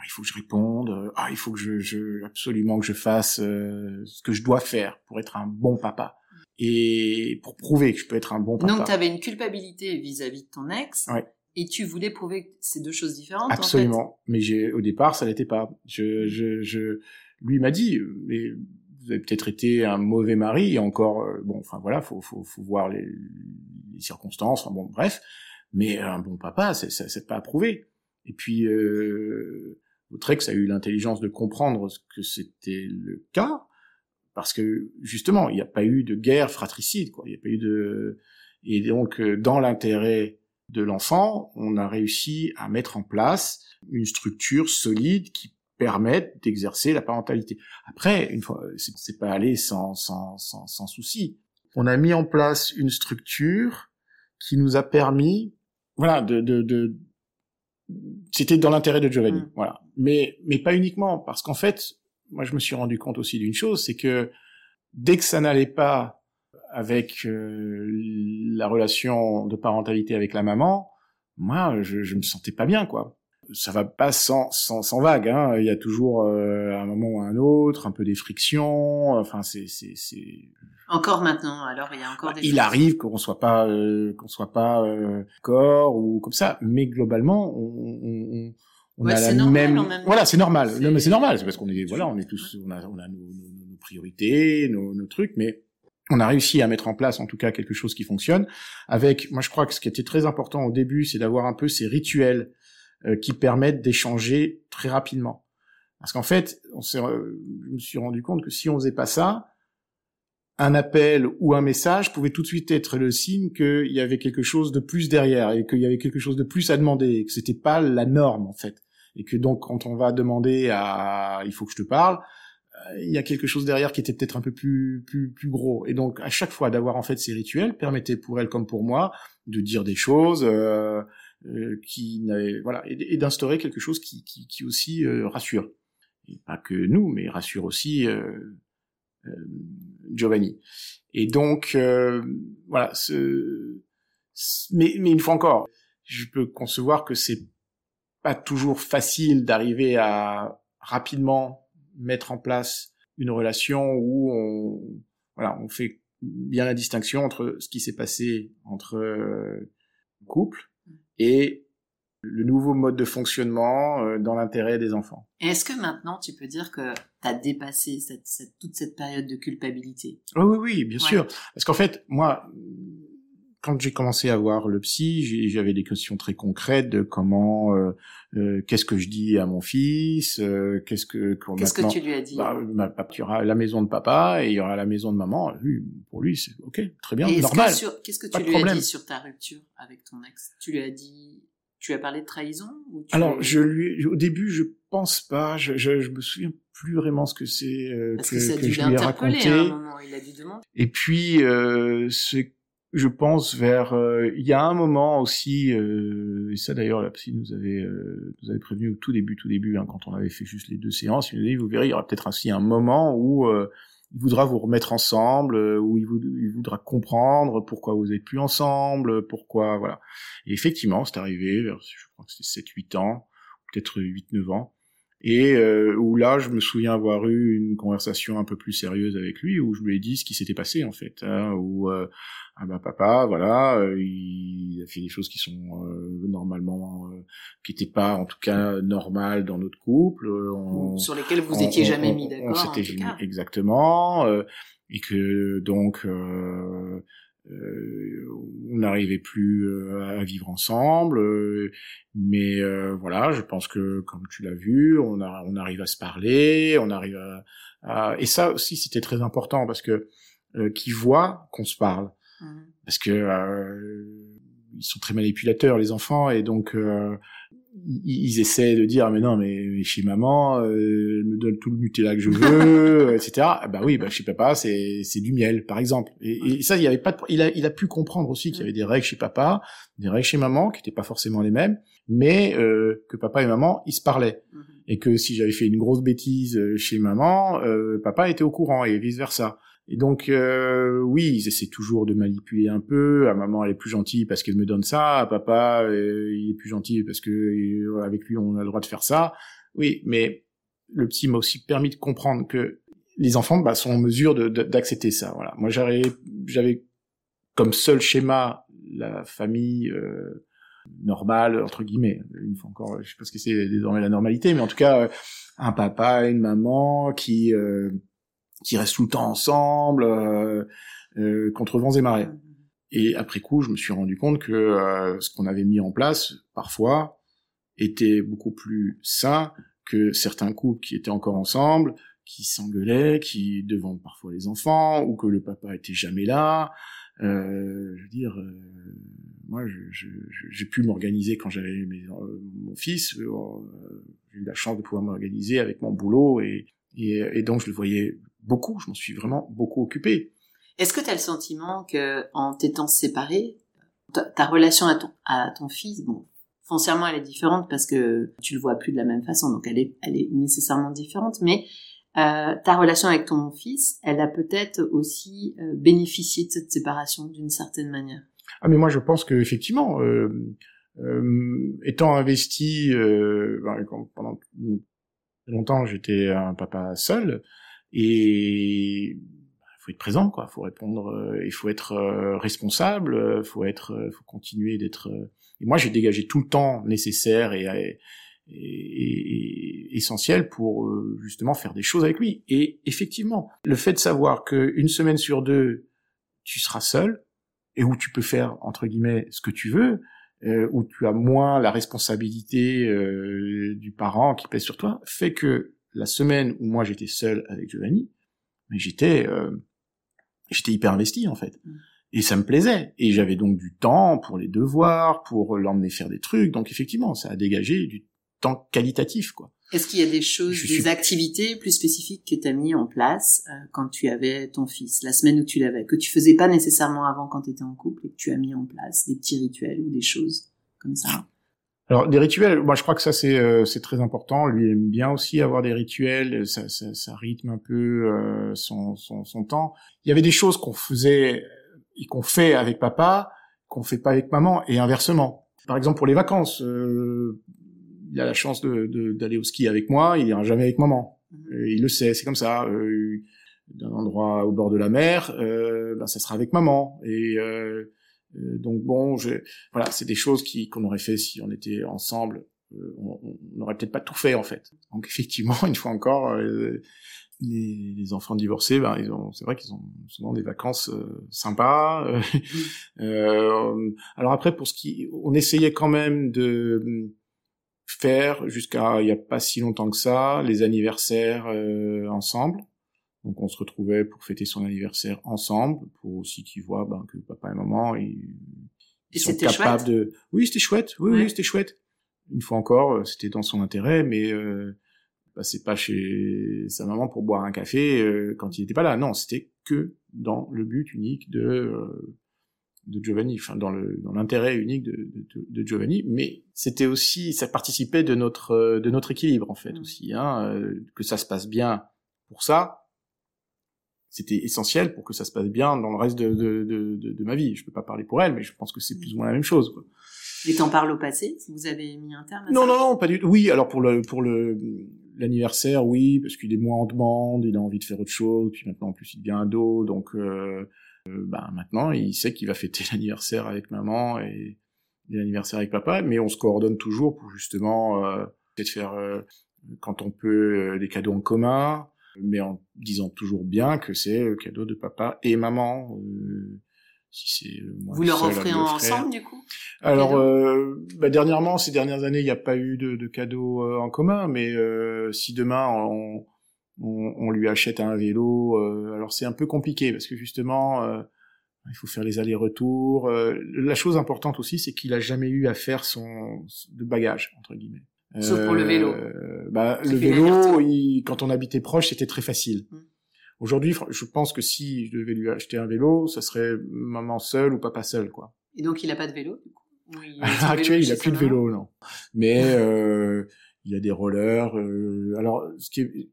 il faut que je réponde, euh, ah, il faut que je, je absolument que je fasse euh, ce que je dois faire pour être un bon papa et pour prouver que je peux être un bon papa. Donc, tu avais une culpabilité vis-à-vis de ton ex. Ouais. Et tu voulais prouver que c'est deux choses différentes. en fait. Absolument. Mais j'ai, au départ, ça l'était pas. Je, je, je, lui m'a dit, mais vous avez peut-être été un mauvais mari et encore, euh, bon, enfin voilà, faut, faut, faut voir les, les circonstances, enfin bon, bref. Mais un bon papa, c'est, c'est pas à prouver. Et puis, euh, ex a eu l'intelligence de comprendre que c'était le cas, parce que justement, il n'y a pas eu de guerre fratricide, quoi. Il n'y a pas eu de, et donc, euh, dans l'intérêt de l'enfant, on a réussi à mettre en place une structure solide qui permette d'exercer la parentalité. Après, une fois, c'est pas allé sans, sans, sans, sans souci. On a mis en place une structure qui nous a permis, voilà, de, de, de c'était dans l'intérêt de Giovanni, Mm. voilà. Mais, mais pas uniquement, parce qu'en fait, moi je me suis rendu compte aussi d'une chose, c'est que dès que ça n'allait pas avec euh, la relation de parentalité avec la maman, moi je, je me sentais pas bien, quoi. Ça va pas sans, sans, sans vague, hein. Il y a toujours euh, un moment ou un autre, un peu des frictions. Enfin, c'est, c'est, c'est. Encore maintenant, alors il y a encore des Il choses. arrive qu'on soit pas, euh, qu'on soit pas euh, corps ou comme ça, mais globalement, on, on, on- Ouais, a la normal même. même. Voilà, c'est normal. Non, mais c'est normal, c'est parce qu'on est, voilà, on est tous, on a, on a nos, nos- nos priorités, nos, nos trucs, mais on a réussi à mettre en place, en tout cas, quelque chose qui fonctionne. Avec, moi, je crois que ce qui était très important au début, c'est d'avoir un peu ces rituels qui permettent d'échanger très rapidement. Parce qu'en fait, on euh, je me suis rendu compte que si on faisait pas ça, un appel ou un message pouvait tout de suite être le signe qu'il y avait quelque chose de plus derrière et qu'il y avait quelque chose de plus à demander et que c'était pas la norme en fait et que donc quand on va demander à il faut que je te parle euh, il y a quelque chose derrière qui était peut-être un peu plus plus plus gros et donc à chaque fois d'avoir en fait ces rituels permettait pour elle comme pour moi de dire des choses euh, euh, qui n'avaient voilà et, d'instaurer quelque chose qui qui, qui aussi euh, rassure et pas que nous mais rassure aussi euh, euh, Giovanni. Et donc, euh, voilà, ce- mais, mais une fois encore, je peux concevoir que c'est pas toujours facile d'arriver à rapidement mettre en place une relation où on, voilà, on fait bien la distinction entre ce qui s'est passé entre euh, couple et le nouveau mode de fonctionnement euh, dans l'intérêt des enfants. Est-ce que maintenant tu peux dire que tu as dépassé cette, cette- toute cette période de culpabilité? Oui, oui, oui, bien Ouais. sûr. Parce qu'en fait, moi, quand j'ai commencé à voir le psy, j'avais des questions très concrètes de comment, euh, euh, qu'est-ce que je dis à mon fils, euh, qu'est-ce que, qu'on- Qu'est-ce que tu lui as dit bah, il y aura la maison de papa et il y aura la maison de maman. Lui, pour lui, c'est ok, très bien, Et normal. que Qu'est-ce que tu lui as dit sur ta rupture avec ton ex? Tu lui as dit, tu lui as parlé de trahison ou tu Alors, je lui, au début, je pense pas, je, je, je me souviens plus vraiment ce que c'est euh, Parce que, que, ça a que dû je lui ai raconté. à un moment. Il a dû demander. Et puis, euh, c'est, je pense vers, euh, il y a un moment aussi, euh, et ça d'ailleurs la psy nous avait, euh, nous avait prévenu au tout début, tout début, hein, quand on avait fait juste les deux séances, il nous vous verrez, il y aura peut-être aussi un moment où euh, il voudra vous remettre ensemble, où il, voudra comprendre pourquoi vous êtes plus ensemble, pourquoi, voilà. Et effectivement, c'est arrivé vers, je crois que c'était 7-8 ans, peut-être 8-9 ans. Et euh, où là je me souviens avoir eu une conversation un peu plus sérieuse avec lui où je lui ai dit ce qui s'était passé en fait hein, où euh, ah bah papa voilà euh, il a fait des choses qui sont normalement qui n'étaient pas en tout cas normales dans notre couple sur lesquelles vous étiez jamais mis d'accord on exactement et que donc euh, on n'arrivait plus euh, à vivre ensemble, euh, mais voilà, je pense que comme tu l'as vu, on, a, on arrive à se parler, on arrive à, et ça aussi c'était très important parce que qui voit qu'on se parle, mmh. parce que ils sont très manipulateurs les enfants et donc ils essaient de dire mais non mais chez maman euh, elle me donne tout le Nutella que je veux etc bah oui bah chez papa c'est c'est du miel par exemple. Et, ça il y avait pas de, il a il a pu comprendre aussi qu'il y avait des règles chez papa des règles chez maman qui étaient pas forcément les mêmes mais euh, que papa et maman ils se parlaient. Mhm. et que si j'avais fait une grosse bêtise euh, chez maman euh, papa était au courant et vice versa et donc euh, oui, ils essaient toujours de manipuler un peu. À maman, elle est plus gentille parce qu'elle me donne ça. À papa, euh, il est plus gentil parce que euh, avec lui, on a le droit de faire ça. Oui, mais le petit m'a aussi permis de comprendre que les enfants bah, sont en mesure d'accepter ça. Voilà. Moi, j'avais, comme seul schéma la famille euh, normale entre guillemets. Une fois encore, je sais pas ce que c'est désormais la normalité, mais en tout cas, un papa, une maman qui qui restent tout le temps ensemble, euh, euh, contre vents et marées. Et après coup, je me suis rendu compte que euh, ce qu'on avait mis en place, parfois, était beaucoup plus sain que certains couples qui étaient encore ensemble, qui s'engueulaient, qui devant parfois les enfants, ou que le papa était jamais là. Euh, je veux dire, euh, moi, j'ai pu m'organiser quand j'avais mon fils. j'ai eu la chance de pouvoir m'organiser avec mon boulot et, et, et, donc je le voyais beaucoup, je m'en suis vraiment beaucoup occupé. Est-ce que tu as le sentiment que en t'étant séparé, ta, relation à ton, à ton fils, bon, foncièrement elle est différente parce que tu le vois plus de la même façon, donc elle est, elle est nécessairement différente, mais euh, ta relation avec ton fils, elle a peut-être aussi euh, bénéficié de cette séparation d'une certaine manière? Ah mais moi je pense que effectivement, euh, étant investi ben, pendant longtemps j'étais un papa seul, et faut être présent, quoi. Faut répondre, euh, il faut être euh, responsable, euh, faut être, faut continuer d'être. Et moi, j'ai dégagé tout le temps nécessaire et, et, essentiel pour justement faire des choses avec lui. Et effectivement, le fait de savoir que une semaine sur deux, tu seras seul et où tu peux faire entre guillemets ce que tu veux, où tu as moins la responsabilité du parent qui pèse sur toi, fait que la semaine où moi j'étais seul avec Giovanni, mais j'étais euh, j'étais hyper investi en fait. Mm. Et ça me plaisait. Et j'avais donc du temps pour les devoirs, pour l'emmener faire des trucs. Donc effectivement, ça a dégagé du qualitatif, quoi. Est-ce qu'il y a des choses, des activités plus spécifiques que tu as mis en place euh, quand tu avais ton fils, la semaine où tu l'avais, que tu faisais pas nécessairement avant quand tu étais en couple et que tu as mis en place, des petits rituels ou des choses comme ça? Alors des rituels, moi je crois que ça c'est euh, c'est très important. Lui aime bien aussi avoir des rituels, ça, ça, ça rythme un peu euh, son, son, son temps. Il y avait des choses qu'on faisait et qu'on fait avec papa, qu'on fait pas avec maman, et inversement. Par exemple pour les vacances, euh, il a la chance de d'aller au ski avec moi, il ira jamais avec maman. Mhm. il le sait, c'est comme ça. D'un endroit au bord de la mer, ben ça sera avec maman. Et euh, donc bon, je, voilà, c'est des choses qui qu'on aurait fait si on était ensemble. Euh, on n'aurait peut-être pas tout fait en fait. Donc effectivement, une fois encore, euh, les, les, enfants divorcés, ben ils ont, c'est vrai qu'ils ont souvent des vacances sympas. alors après, pour ce qui, on essayait quand même de faire jusqu'à il y a pas si longtemps que ça les anniversaires ensemble donc on se retrouvait pour fêter son anniversaire ensemble, pour aussi qu'il voit ben, que papa et maman ils, sont capables de. Oui, c'était chouette. Oui, oui, c'était chouette. Une fois encore, euh, c'était dans son intérêt, mais euh, c'est pas chez sa maman pour boire un café euh, quand il était pas là. Non, c'était que dans le but unique de euh, de Giovanni, enfin dans le dans l'intérêt unique de, de, de Giovanni, mais c'était aussi ça participait de notre de notre équilibre en fait mmh. aussi, hein, que ça se passe bien pour ça, c'était essentiel pour que ça se passe bien dans le reste de, de, de, de, ma vie. Je peux pas parler pour elle, mais je pense que c'est plus ou moins la même chose. Quoi. Et t'en parles au passé? Vous avez mis un terme à Non, non, non, pas du tout. Oui, alors pour le pour le l'anniversaire, oui, parce qu'il est moins en demande, il a envie de faire autre chose, puis maintenant en plus il devient ado, donc euh, euh, bah, maintenant il sait qu'il va fêter l'anniversaire avec maman et, l'anniversaire avec papa, mais on se coordonne toujours pour justement euh, peut-être faire euh, quand on peut des cadeaux en commun, mais en disant toujours bien que c'est le cadeau de papa et maman. si c'est vous leur offrez ensemble du coup? Alors bah, dernièrement ces dernières années il n'y a pas eu de, de cadeaux en commun mais si demain on, on, on, lui achète un vélo. Euh, alors c'est un peu compliqué parce que justement, euh, il faut faire les allers-retours. Euh, la chose importante aussi, c'est qu'il a jamais eu à faire son de bagage entre guillemets. Sauf pour le vélo. Bah, le vélo, il, quand on habitait proche, c'était très facile. Mm. Aujourd'hui, je pense que si je devais lui acheter un vélo, ça serait maman seule ou papa seul, quoi. Et donc, il a pas de vélo, du coup? Oui, Actuellement, il a plus de vélo, non. Mais euh, il a des rollers. Euh, alors, ce qui est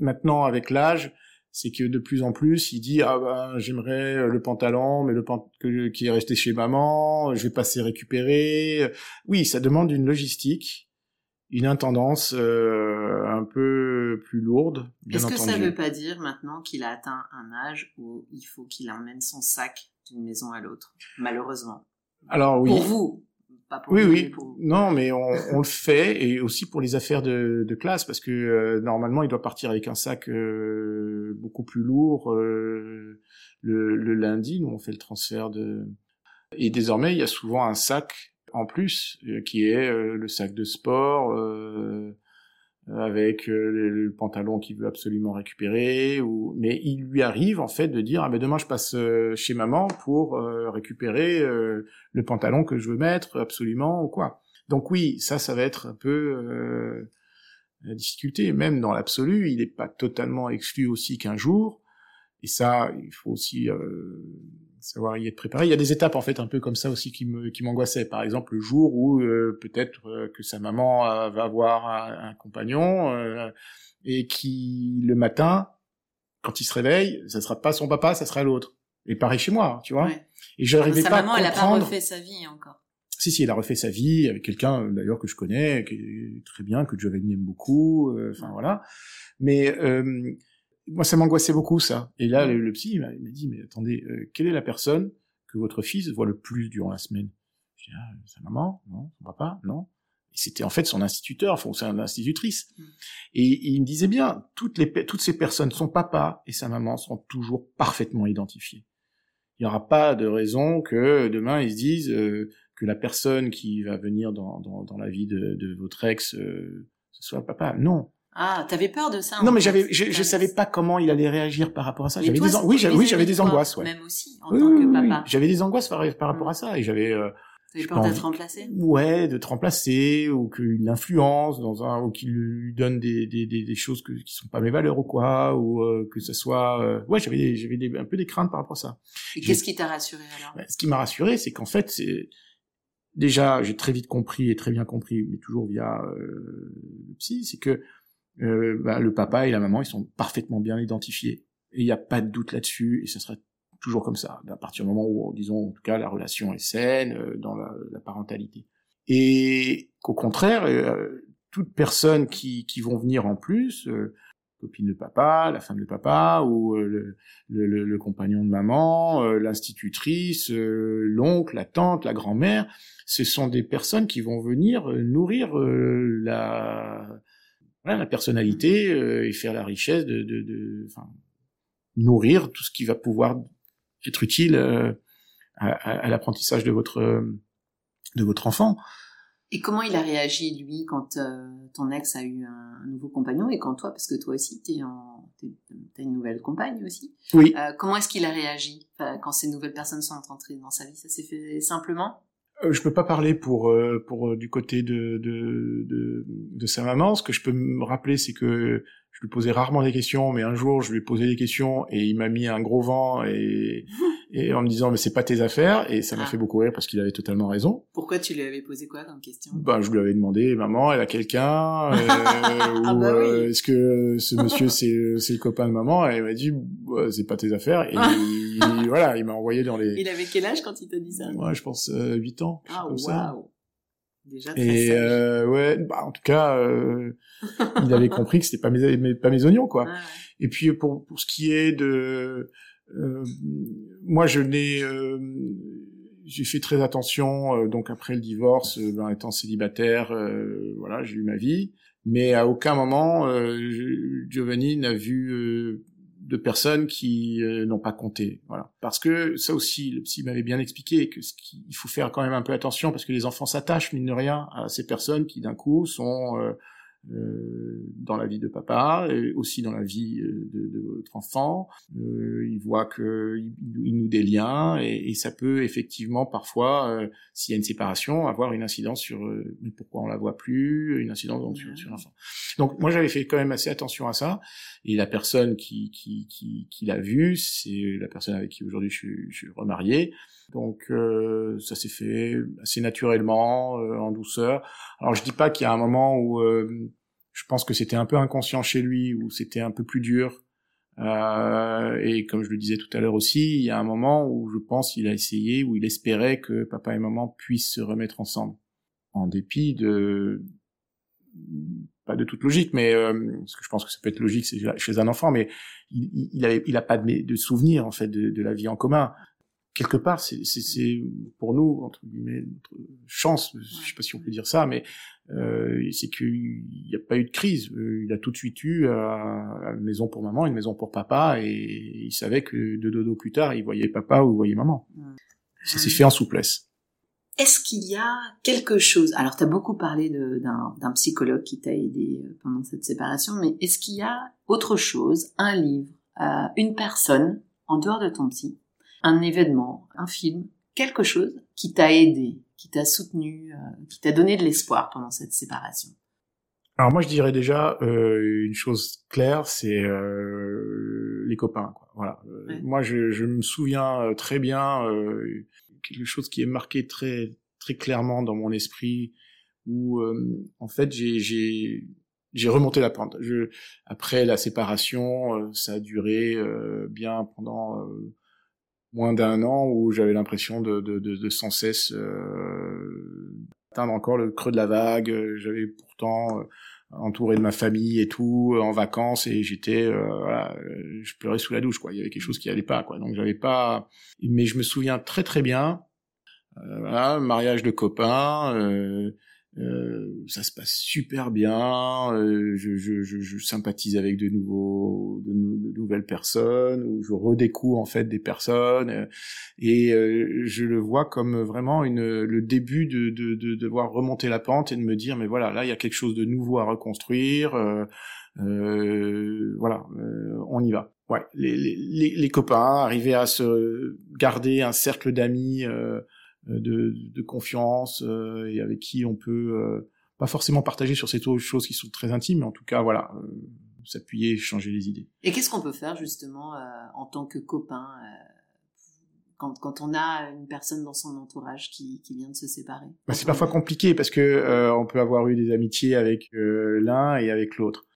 maintenant avec l'âge, c'est que de plus en plus, il dit ah ben j'aimerais euh, le pantalon, mais le pantalon qui est resté chez maman, je vais passer récupérer. Oui, ça demande une logistique, une intendance euh, un peu plus lourde. Est-ce que ça veut pas dire maintenant qu'il a atteint un âge où il faut qu'il emmène son sac d'une maison à l'autre, malheureusement Alors oui. Pour vous, oui, oui. Non, mais on, on, le fait et aussi pour les affaires de, de classe parce que euh, normalement il doit partir avec un sac euh, beaucoup plus lourd euh, le, le, lundi. Nous on fait le transfert de et désormais il y a souvent un sac en plus qui est le sac de sport avec euh, le, pantalon qu'il veut absolument récupérer ou mais il lui arrive en fait de dire ah ben demain je passe euh, chez maman pour euh, récupérer le pantalon que je veux mettre absolument ou quoi. Donc oui ça ça va être un peu la difficulté. Même dans l'absolu il n'est pas totalement exclu aussi qu'un jour. Et ça il faut aussi savoir y être préparé. Il y a des étapes en fait un peu comme ça aussi qui me qui m'angoissaient. Par exemple le jour où euh, peut-être euh, que sa maman euh, va avoir un, compagnon et qui le matin quand il se réveille, ça sera pas son papa, ça sera l'autre. Et pareil chez moi, tu vois. Ouais. Et j'arrivais pas maman, à comprendre. elle a pas refait sa vie encore. Si si, elle a refait sa vie avec quelqu'un d'ailleurs que je connais, qui est très bien, que Giovanni aime beaucoup. Enfin voilà. Mais moi, ça m'angoissait beaucoup, ça. Et là, le, psy, il m'a dit, mais attendez, euh, quelle est la personne que votre fils voit le plus durant la semaine? Je dis, ah, sa maman Non Son papa Non et c'était en fait son instituteur, enfin, son institutrice. Mm. Et, il me disait bien, toutes, les, toutes ces personnes, son papa et sa maman, sont toujours parfaitement identifiés. Il n'y aura pas de raison que demain ils se disent euh, que la personne qui va venir dans, dans, dans la vie de, de votre ex, euh, ce soit le papa. Non, ah, t'avais peur de ça Non, mais j'avais, je, je savais pas comment il allait réagir par rapport à ça. J'avais des, oui, j'avais, oui, j'avais des angoisses, ouais. Même aussi, en tant que papa. J'avais des angoisses par, rapport à ça, et j'avais. Euh, T'avais peur d'être remplacé Ouais, de te remplacer, ou qu'il l'influence dans un, ou qu'il lui donne des, des, des, des, choses que, qui sont pas mes valeurs ou quoi, ou euh, que ce soit. Euh, ouais, j'avais, j'avais un peu des craintes par rapport à ça. Et qu'est-ce qui t'a rassuré alors? Ce qui m'a rassuré, c'est qu'en fait, c'est déjà, j'ai très vite compris et très bien compris, mais toujours via euh, le psy, c'est que euh, bah, le papa et la maman, ils sont parfaitement bien identifiés. Et il n'y a pas de doute là-dessus, et ce sera toujours comme ça, à partir du moment où, disons, en tout cas, la relation est saine euh, dans la, la, parentalité. Et qu'au contraire, euh, toutes personnes qui, qui vont venir en plus, euh, copine de papa, la femme de papa, ou le, le, le, compagnon de maman, l'institutrice, l'oncle, la tante, la grand-mère, ce sont des personnes qui vont venir nourrir la voilà, la personnalité euh, et faire la richesse de, de, de enfin, nourrir tout ce qui va pouvoir être utile euh, à, à, l'apprentissage de votre de votre enfant. Et comment il a réagi lui quand euh, ton ex a eu un, nouveau compagnon et quand toi, parce que toi aussi t'es en t'as une nouvelle compagne aussi. Oui. Euh, comment est-ce qu'il a réagi? Quand ces nouvelles personnes sont entrées dans sa vie Ça s'est fait simplement? euh, je peux pas parler pour euh, euh, du côté de, de, de de sa maman. Ce que je peux me rappeler, c'est que je lui posais rarement des questions, mais un jour je lui ai posé des questions et il m'a mis un gros vent et, et en me disant mais c'est pas tes affaires et ça m'a ah. fait beaucoup rire parce qu'il avait totalement raison. Pourquoi tu lui avais posé quoi comme question? Bah je lui avais demandé maman elle a quelqu'un euh, ah bah oui. Euh, est-ce que ce monsieur c'est c'est le copain de maman? Et elle m'a dit bah, c'est pas tes affaires et voilà il m'a envoyé dans les. Il avait quel âge quand il t'a dit ça? Moi je pense euh, 8 ans. Ah waouh. Déjà très Et euh, ouais, bah, en tout cas, euh, il avait compris que c'était pas mes, mes- pas mes oignons quoi. Ouais. Et puis pour pour ce qui est de euh, moi je n'ai euh, j'ai fait très attention euh, donc après le divorce euh, ben, étant célibataire euh, voilà j'ai eu ma vie mais à aucun moment euh, Giovanni n'a vu euh, de personnes qui euh, n'ont pas compté. Voilà. Parce que ça aussi le psy m'avait bien expliqué que ce qui- il faut faire quand même un peu attention parce que les enfants s'attachent mine de rien à ces personnes qui d'un coup sont euh, dans la vie de papa, et aussi dans la vie euh, de, de votre enfant. Euh, il voit que il, il noue des liens et, et ça peut effectivement parfois, euh, s'il y a une séparation, avoir une incidence sur euh, mais pourquoi on la voit plus, une incidence donc, sur, sur l'enfant. Donc moi j'avais fait quand même assez attention à ça. Et la personne qui qui qui, qui l'a vu, c'est la personne avec qui aujourd'hui je, suis- je suis remarié. Donc euh, ça s'est fait assez naturellement, euh, en douceur. Alors je dis pas qu'il y a un moment où euh, je pense que c'était un peu inconscient chez lui, où c'était un peu plus dur. Euh, et comme je le disais tout à l'heure aussi, il y a un moment où je pense qu'il a essayé, où il espérait que papa et maman puissent se remettre ensemble, en dépit de pas de toute logique, mais euh, parce que je pense que ça peut être logique chez un enfant, mais il, il, a pas de, de souvenir en fait de la vie en commun quelque part, c'est pour nous entre guillemets notre chance. Je sais pas si on peut dire ça, mais euh, c'est qu'il n'y a pas eu de crise. Euh, Il a tout de suite eu euh, une maison pour maman, une maison pour papa, et il savait que deux dodo plus tard, il voyait papa ou il voyait maman. Ça s'est fait en souplesse. Est-ce qu'il y a quelque chose Alors, tu as beaucoup parlé d'un psychologue qui t'a aidé euh, pendant cette séparation, mais est-ce qu'il y a autre chose, un livre, euh, une personne, en dehors de ton psy, un événement, un film, quelque chose qui t'a aidé, qui t'a soutenu, euh, qui t'a donné de l'espoir pendant cette séparation Alors moi, je dirais déjà euh, une chose claire, c'est euh, les copains. Quoi. Voilà. Ouais. Moi, je, je me souviens très bien quelque chose qui est marqué très très clairement dans mon esprit, où en fait j'ai remonté la pente. Je, après la séparation, ça a duré euh, bien pendant euh, moins d'un an où j'avais l'impression de, de, de, de sans cesse euh, atteindre encore le creux de la vague. J'avais pourtant euh, entouré de ma famille et tout, euh, en vacances, et j'étais, euh, voilà, euh, je pleurais sous la douche, quoi. Il y avait quelque chose qui allait pas, quoi. Donc j'avais pas, mais je me souviens très très bien, euh, voilà, mariage de copains, euh, ça se passe super bien, euh, je, je, je, je sympathise avec de nouveaux, de, nou- de nouvelles personnes, ou je redécouvre en fait des personnes, euh, et euh, je le vois comme vraiment une, le début de, de, de devoir remonter la pente et de me dire mais voilà là il y a quelque chose de nouveau à reconstruire, euh, euh, voilà on y va. Ouais, les, les, les, les copains, arriver à se garder un cercle d'amis euh, de, de confiance euh, et avec qui on peut euh, pas forcément partager sur ces choses qui sont très intimes, mais en tout cas voilà euh, s'appuyer, changer les idées. Et qu'est-ce qu'on peut faire justement euh, en tant que copain euh, quand, quand on a une personne dans son entourage qui, qui vient de se séparer? Bah, c'est parfois compliqué parce que euh, on peut avoir eu des amitiés avec euh, l'un et avec l'autre.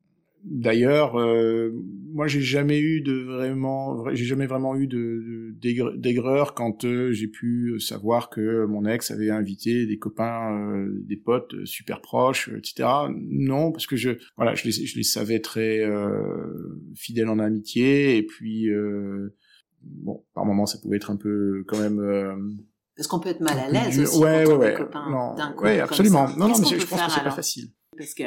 D'ailleurs, euh, moi j'ai jamais eu de vraiment, vra- j'ai jamais vraiment eu de de- d'aigre- d'aigreur quand euh, j'ai pu savoir que mon ex avait invité des copains, euh, des potes euh, super proches, etc. Non, parce que je, voilà, je les, je les savais très euh, fidèles en amitié et puis euh, bon, par moments ça pouvait être un peu quand même. euh, Parce qu'on peut être mal à l'aise aussi Ouais, quand on ouais, est ouais. copain Non, ouais, absolument. Non, non, mais je pense que c'est pas facile. Parce que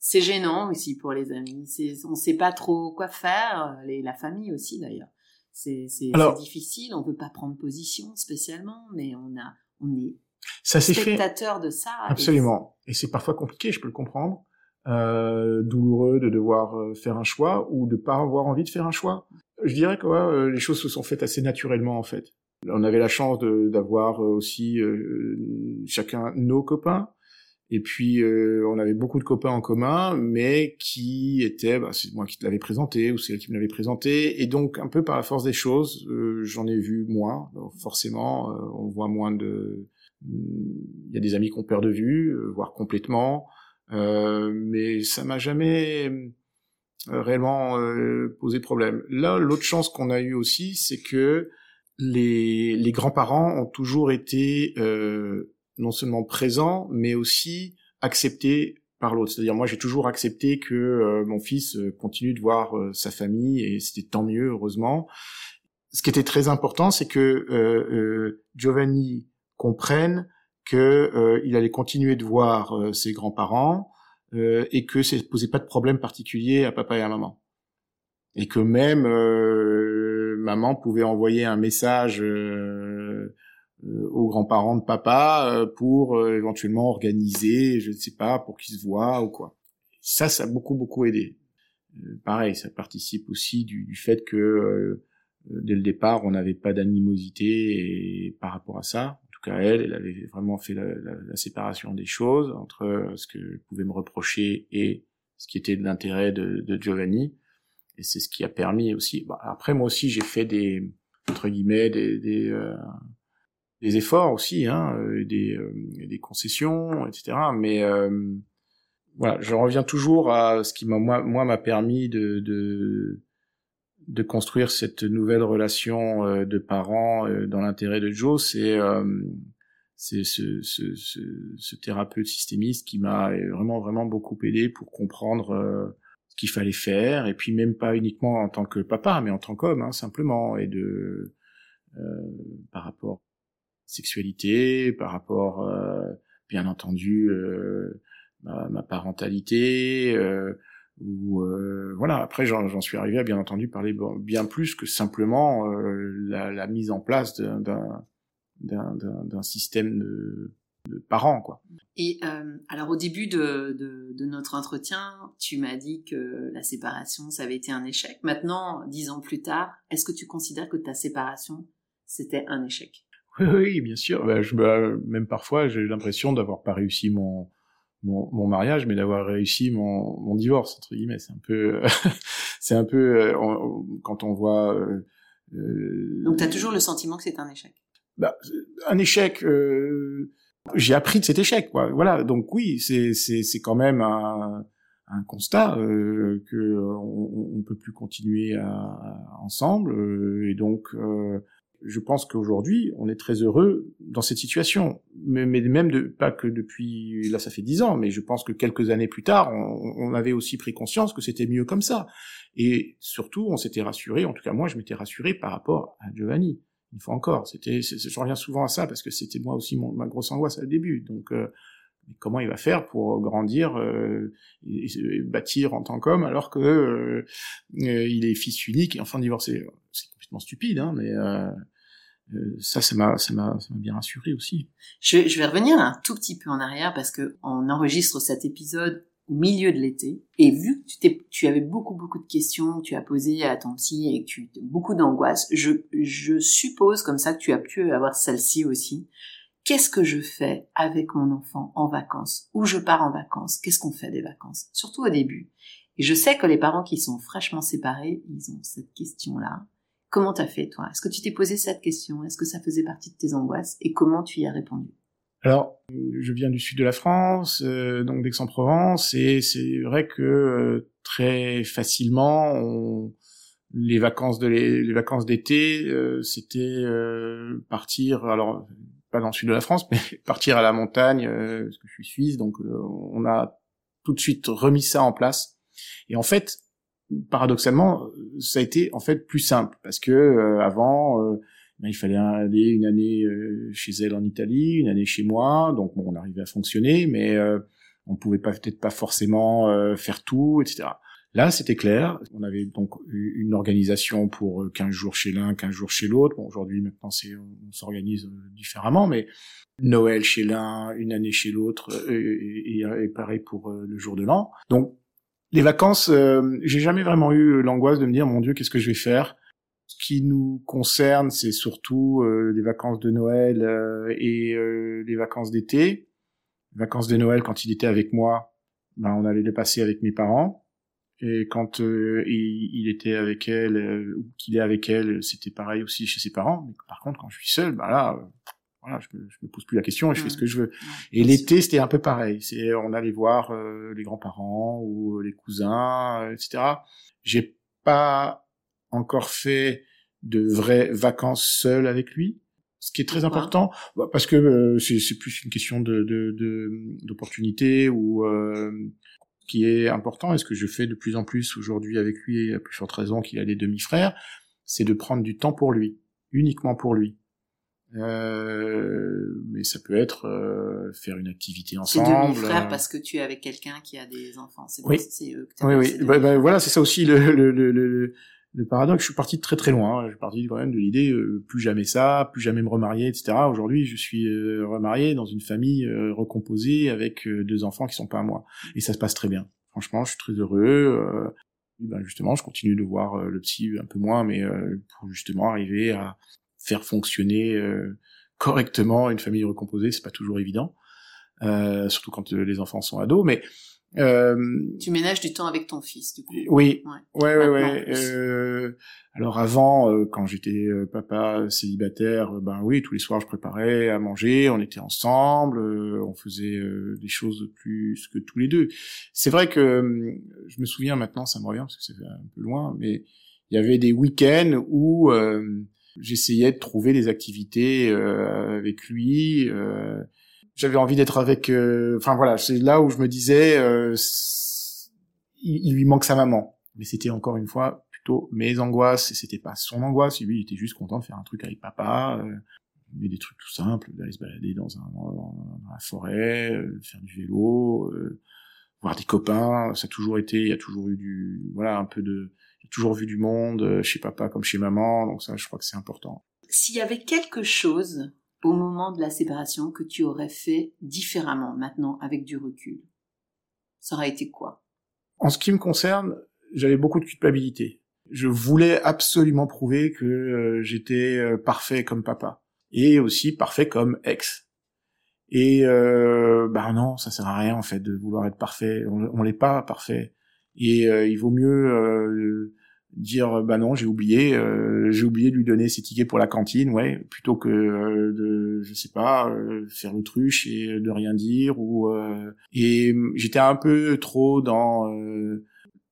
c'est gênant aussi pour les amis. C'est, on sait pas trop quoi faire. Les, la famille aussi d'ailleurs. C'est, c'est, Alors- c'est difficile. On peut pas prendre position spécialement, mais on a, on est Ça s'est fait spectateur de ça. absolument, et c'est parfois compliqué, je peux le comprendre, euh, douloureux de devoir euh, faire un choix ou de pas avoir envie de faire un choix. Je dirais que ouais, euh, les choses se sont faites assez naturellement en fait. On avait la chance de- d'avoir aussi euh, chacun nos copains. Et puis euh, on avait beaucoup de copains en commun, mais qui étaient, bah, c'est moi qui te l'avais présenté ou c'est elle qui me l'avait présenté, et donc un peu par la force des choses, euh, j'en ai vu moins. Forcément, euh, on voit moins de, il y a des amis qu'on perd de vue, euh, voire complètement, euh, mais ça m'a jamais euh, réellement posé problème. Là, l'autre chance qu'on a eue aussi, c'est que les, les grands-parents ont toujours été euh, non seulement présent, mais aussi accepté par l'autre. C'est-à-dire moi j'ai toujours accepté que euh, mon fils euh, continue de voir euh, sa famille et c'était tant mieux heureusement. Ce qui était très important, c'est que Giovanni comprenne que il allait continuer de voir ses grands-parents et que ça ne posait pas de problème particulier à papa et à maman. Et que même maman pouvait envoyer un message aux grands-parents de papa euh, pour euh, éventuellement organiser, je ne sais pas, pour qu'ils se voient ou quoi. Ça, ça a beaucoup beaucoup aidé. pareil, ça participe aussi du, du fait que dès le départ, on n'avait pas d'animosité par rapport à ça. En tout cas, elle, elle avait vraiment fait la, la, la séparation des choses entre ce que pouvait me reprocher et ce qui était de l'intérêt de, de, Giovanni. Et c'est ce qui a permis aussi. Bah, après, moi aussi, j'ai fait des entre guillemets des, des des efforts aussi, hein, euh, des, euh, des concessions, etc. Mais euh, voilà, je reviens toujours à ce qui m'a moi m'a permis de, de de construire cette nouvelle relation de parents dans l'intérêt de Joe, c'est c'est ce, ce, ce, ce, thérapeute systémiste qui m'a vraiment vraiment beaucoup aidé pour comprendre ce qu'il fallait faire. Et puis même pas uniquement en tant que papa mais en tant qu'homme hein, simplement. Et de par rapport sexualité, par rapport, euh, bien entendu, euh, ma, parentalité, euh, ou voilà. Après, j'en suis arrivé à bien entendu parler bien plus que simplement la, mise en place d'un d'un système de, de, parents, quoi. Et alors au début de, de, de notre entretien, tu m'as dit que la séparation, ça avait été un échec. Maintenant, dix ans plus tard, est-ce que tu considères que ta séparation, c'était un échec? Oui, bien sûr. Bah, je, bah, même parfois, j'ai l'impression d'avoir pas réussi mon, mon, mon mariage, mais d'avoir réussi mon, mon divorce entre guillemets. C'est un peu, c'est un peu euh, quand on voit. Euh, euh Donc, tu as toujours le sentiment que c'est un échec? Bah, un échec. Euh, j'ai appris de cet échec, quoi. Voilà. Donc oui, c'est c'est c'est quand même un un constat euh, que on, on, peut plus continuer à, ensemble et donc je pense qu'aujourd'hui, on est très heureux dans cette situation. Mais, mais, même de, pas que depuis, là ça fait dix ans, mais je pense que quelques années plus tard, on, avait aussi pris conscience que c'était mieux comme ça. Et surtout, on s'était rassuré, en tout cas moi je m'étais rassuré par rapport à Giovanni. Une fois encore, c'était, je reviens souvent à ça parce que c'était moi aussi ma grosse angoisse au début. Donc, euh, comment il va faire pour grandir euh, et, bâtir en tant qu'homme alors que euh, il est fils unique et enfin divorcé? Complètement stupide, hein, mais euh, euh, ça, ça m'a, bien rassuré aussi. Je, vais revenir un tout petit peu en arrière parce que on enregistre cet épisode au milieu de l'été et vu que tu, avais beaucoup beaucoup de questions que tu as posées à ton psy et que tu beaucoup d'angoisse, je, je suppose comme ça que tu as pu avoir celle-ci aussi. Qu'est-ce que je fais avec mon enfant en vacances? Où je pars en vacances? Qu'est-ce qu'on fait des vacances? Surtout au début. Et je sais que les parents qui sont fraîchement séparés, ils ont cette question-là. Comment t'as fait, toi? Est-ce que tu t'es posé cette question? Est-ce que ça faisait partie de tes angoisses? Et comment tu y as répondu? Alors, je viens du sud de la France, euh, donc d'Aix-en-Provence, et c'est vrai que euh, très facilement, on... les vacances de les, vacances d'été, euh, c'était partir. Alors, pas dans le sud de la France, mais partir à la montagne, parce que je suis suisse, donc on a tout de suite remis ça en place. Et en fait, paradoxalement, ça a été en fait plus simple parce que euh, avant, euh, ben, il fallait aller une année euh, chez elle en Italie, une année chez moi, donc bon, on arrivait à fonctionner, mais on pouvait peut-être pas forcément faire tout, etc. Là, c'était clair. On avait donc une organisation pour 15 jours chez l'un, 15 jours chez l'autre. Bon, aujourd'hui, maintenant, c'est, on s'organise différemment, mais Noël chez l'un, une année chez l'autre, et, et, pareil pour le jour de l'an. Donc, les vacances, euh, j'ai jamais vraiment eu l'angoisse de me dire mon Dieu, qu'est-ce que je vais faire? Ce qui nous concerne, c'est surtout euh, les vacances de Noël euh, et les vacances d'été. Les vacances de Noël, quand il était avec moi, ben, on allait les passer avec mes parents. Et quand il, il, était avec elle ou qu'il est avec elle, c'était pareil aussi chez ses parents. Mais par contre, quand je suis seul, ben là, voilà, je me, me pose plus la question et je fais ce que je veux. et l'été, c'était un peu pareil. C'est, on allait voir euh, les grands-parents ou euh, les cousins, euh, etc. J'ai pas encore fait de vraies vacances seul avec lui. Ce qui est très important, bah, parce que euh, c'est plus une question de d'opportunité de, ou euh, qui est important et ce que je fais de plus en plus aujourd'hui avec lui, à plus forte raison qu'il a des demi-frères, c'est de prendre du temps pour lui, uniquement pour lui. Euh, mais ça peut être euh, faire une activité ensemble. C'est demi-frère euh. parce que tu es avec quelqu'un qui a des enfants. C'est oui. eux que oui, oui. Bah, bah, voilà, c'est ça aussi le, le, le, le, le paradoxe. Je suis parti de très très loin. Hein. Je suis parti quand même de l'idée euh, plus jamais ça, plus jamais me remarier, etc. Aujourd'hui, je suis euh, remarié dans une famille recomposée avec deux enfants qui sont pas à moi, et ça se passe très bien. Franchement, je suis très heureux. ben justement, je continue de voir le psy un peu moins, mais pour justement arriver à faire fonctionner euh, correctement une famille recomposée, c'est pas toujours évident, euh, surtout quand euh, les enfants sont ados. Mais tu ménages du temps avec ton fils, du coup. Oui, ouais, ouais, ouais. Euh, alors avant, quand j'étais papa célibataire, ben oui, tous les soirs je préparais à manger, on était ensemble, on faisait des choses plus que tous les deux. C'est vrai que je me souviens maintenant, ça me revient parce que c'est un peu loin, mais il y avait des week-ends où j'essayais de trouver des activités euh, avec lui. Euh, j'avais envie d'être avec. Euh, enfin voilà, c'est là où je me disais, il, lui manque sa maman. Mais c'était encore une fois plutôt mes angoisses et c'était pas son angoisse. Lui, il était juste content de faire un truc avec papa. mais des trucs tout simples, d'aller se balader dans, un, dans la forêt, faire du vélo, voir des copains. Ça a toujours été, il y a toujours eu du, voilà, un peu de, toujours vu du monde euh, chez papa comme chez maman, donc ça, je crois que c'est important. S'il y avait quelque chose au moment de la séparation que tu aurais fait différemment maintenant avec du recul, ça aurait été quoi? En ce qui me concerne, j'avais beaucoup de culpabilité. Je voulais absolument prouver que euh, j'étais euh, parfait comme papa et aussi parfait comme ex. Et euh, bah non, ça sert à rien en fait de vouloir être parfait. On, on l'est pas parfait. Et il vaut mieux dire bah non j'ai oublié euh, j'ai oublié de lui donner ses tickets pour la cantine ouais plutôt que euh, de je sais pas euh, faire l'autruche et de rien dire ou et j'étais un peu trop dans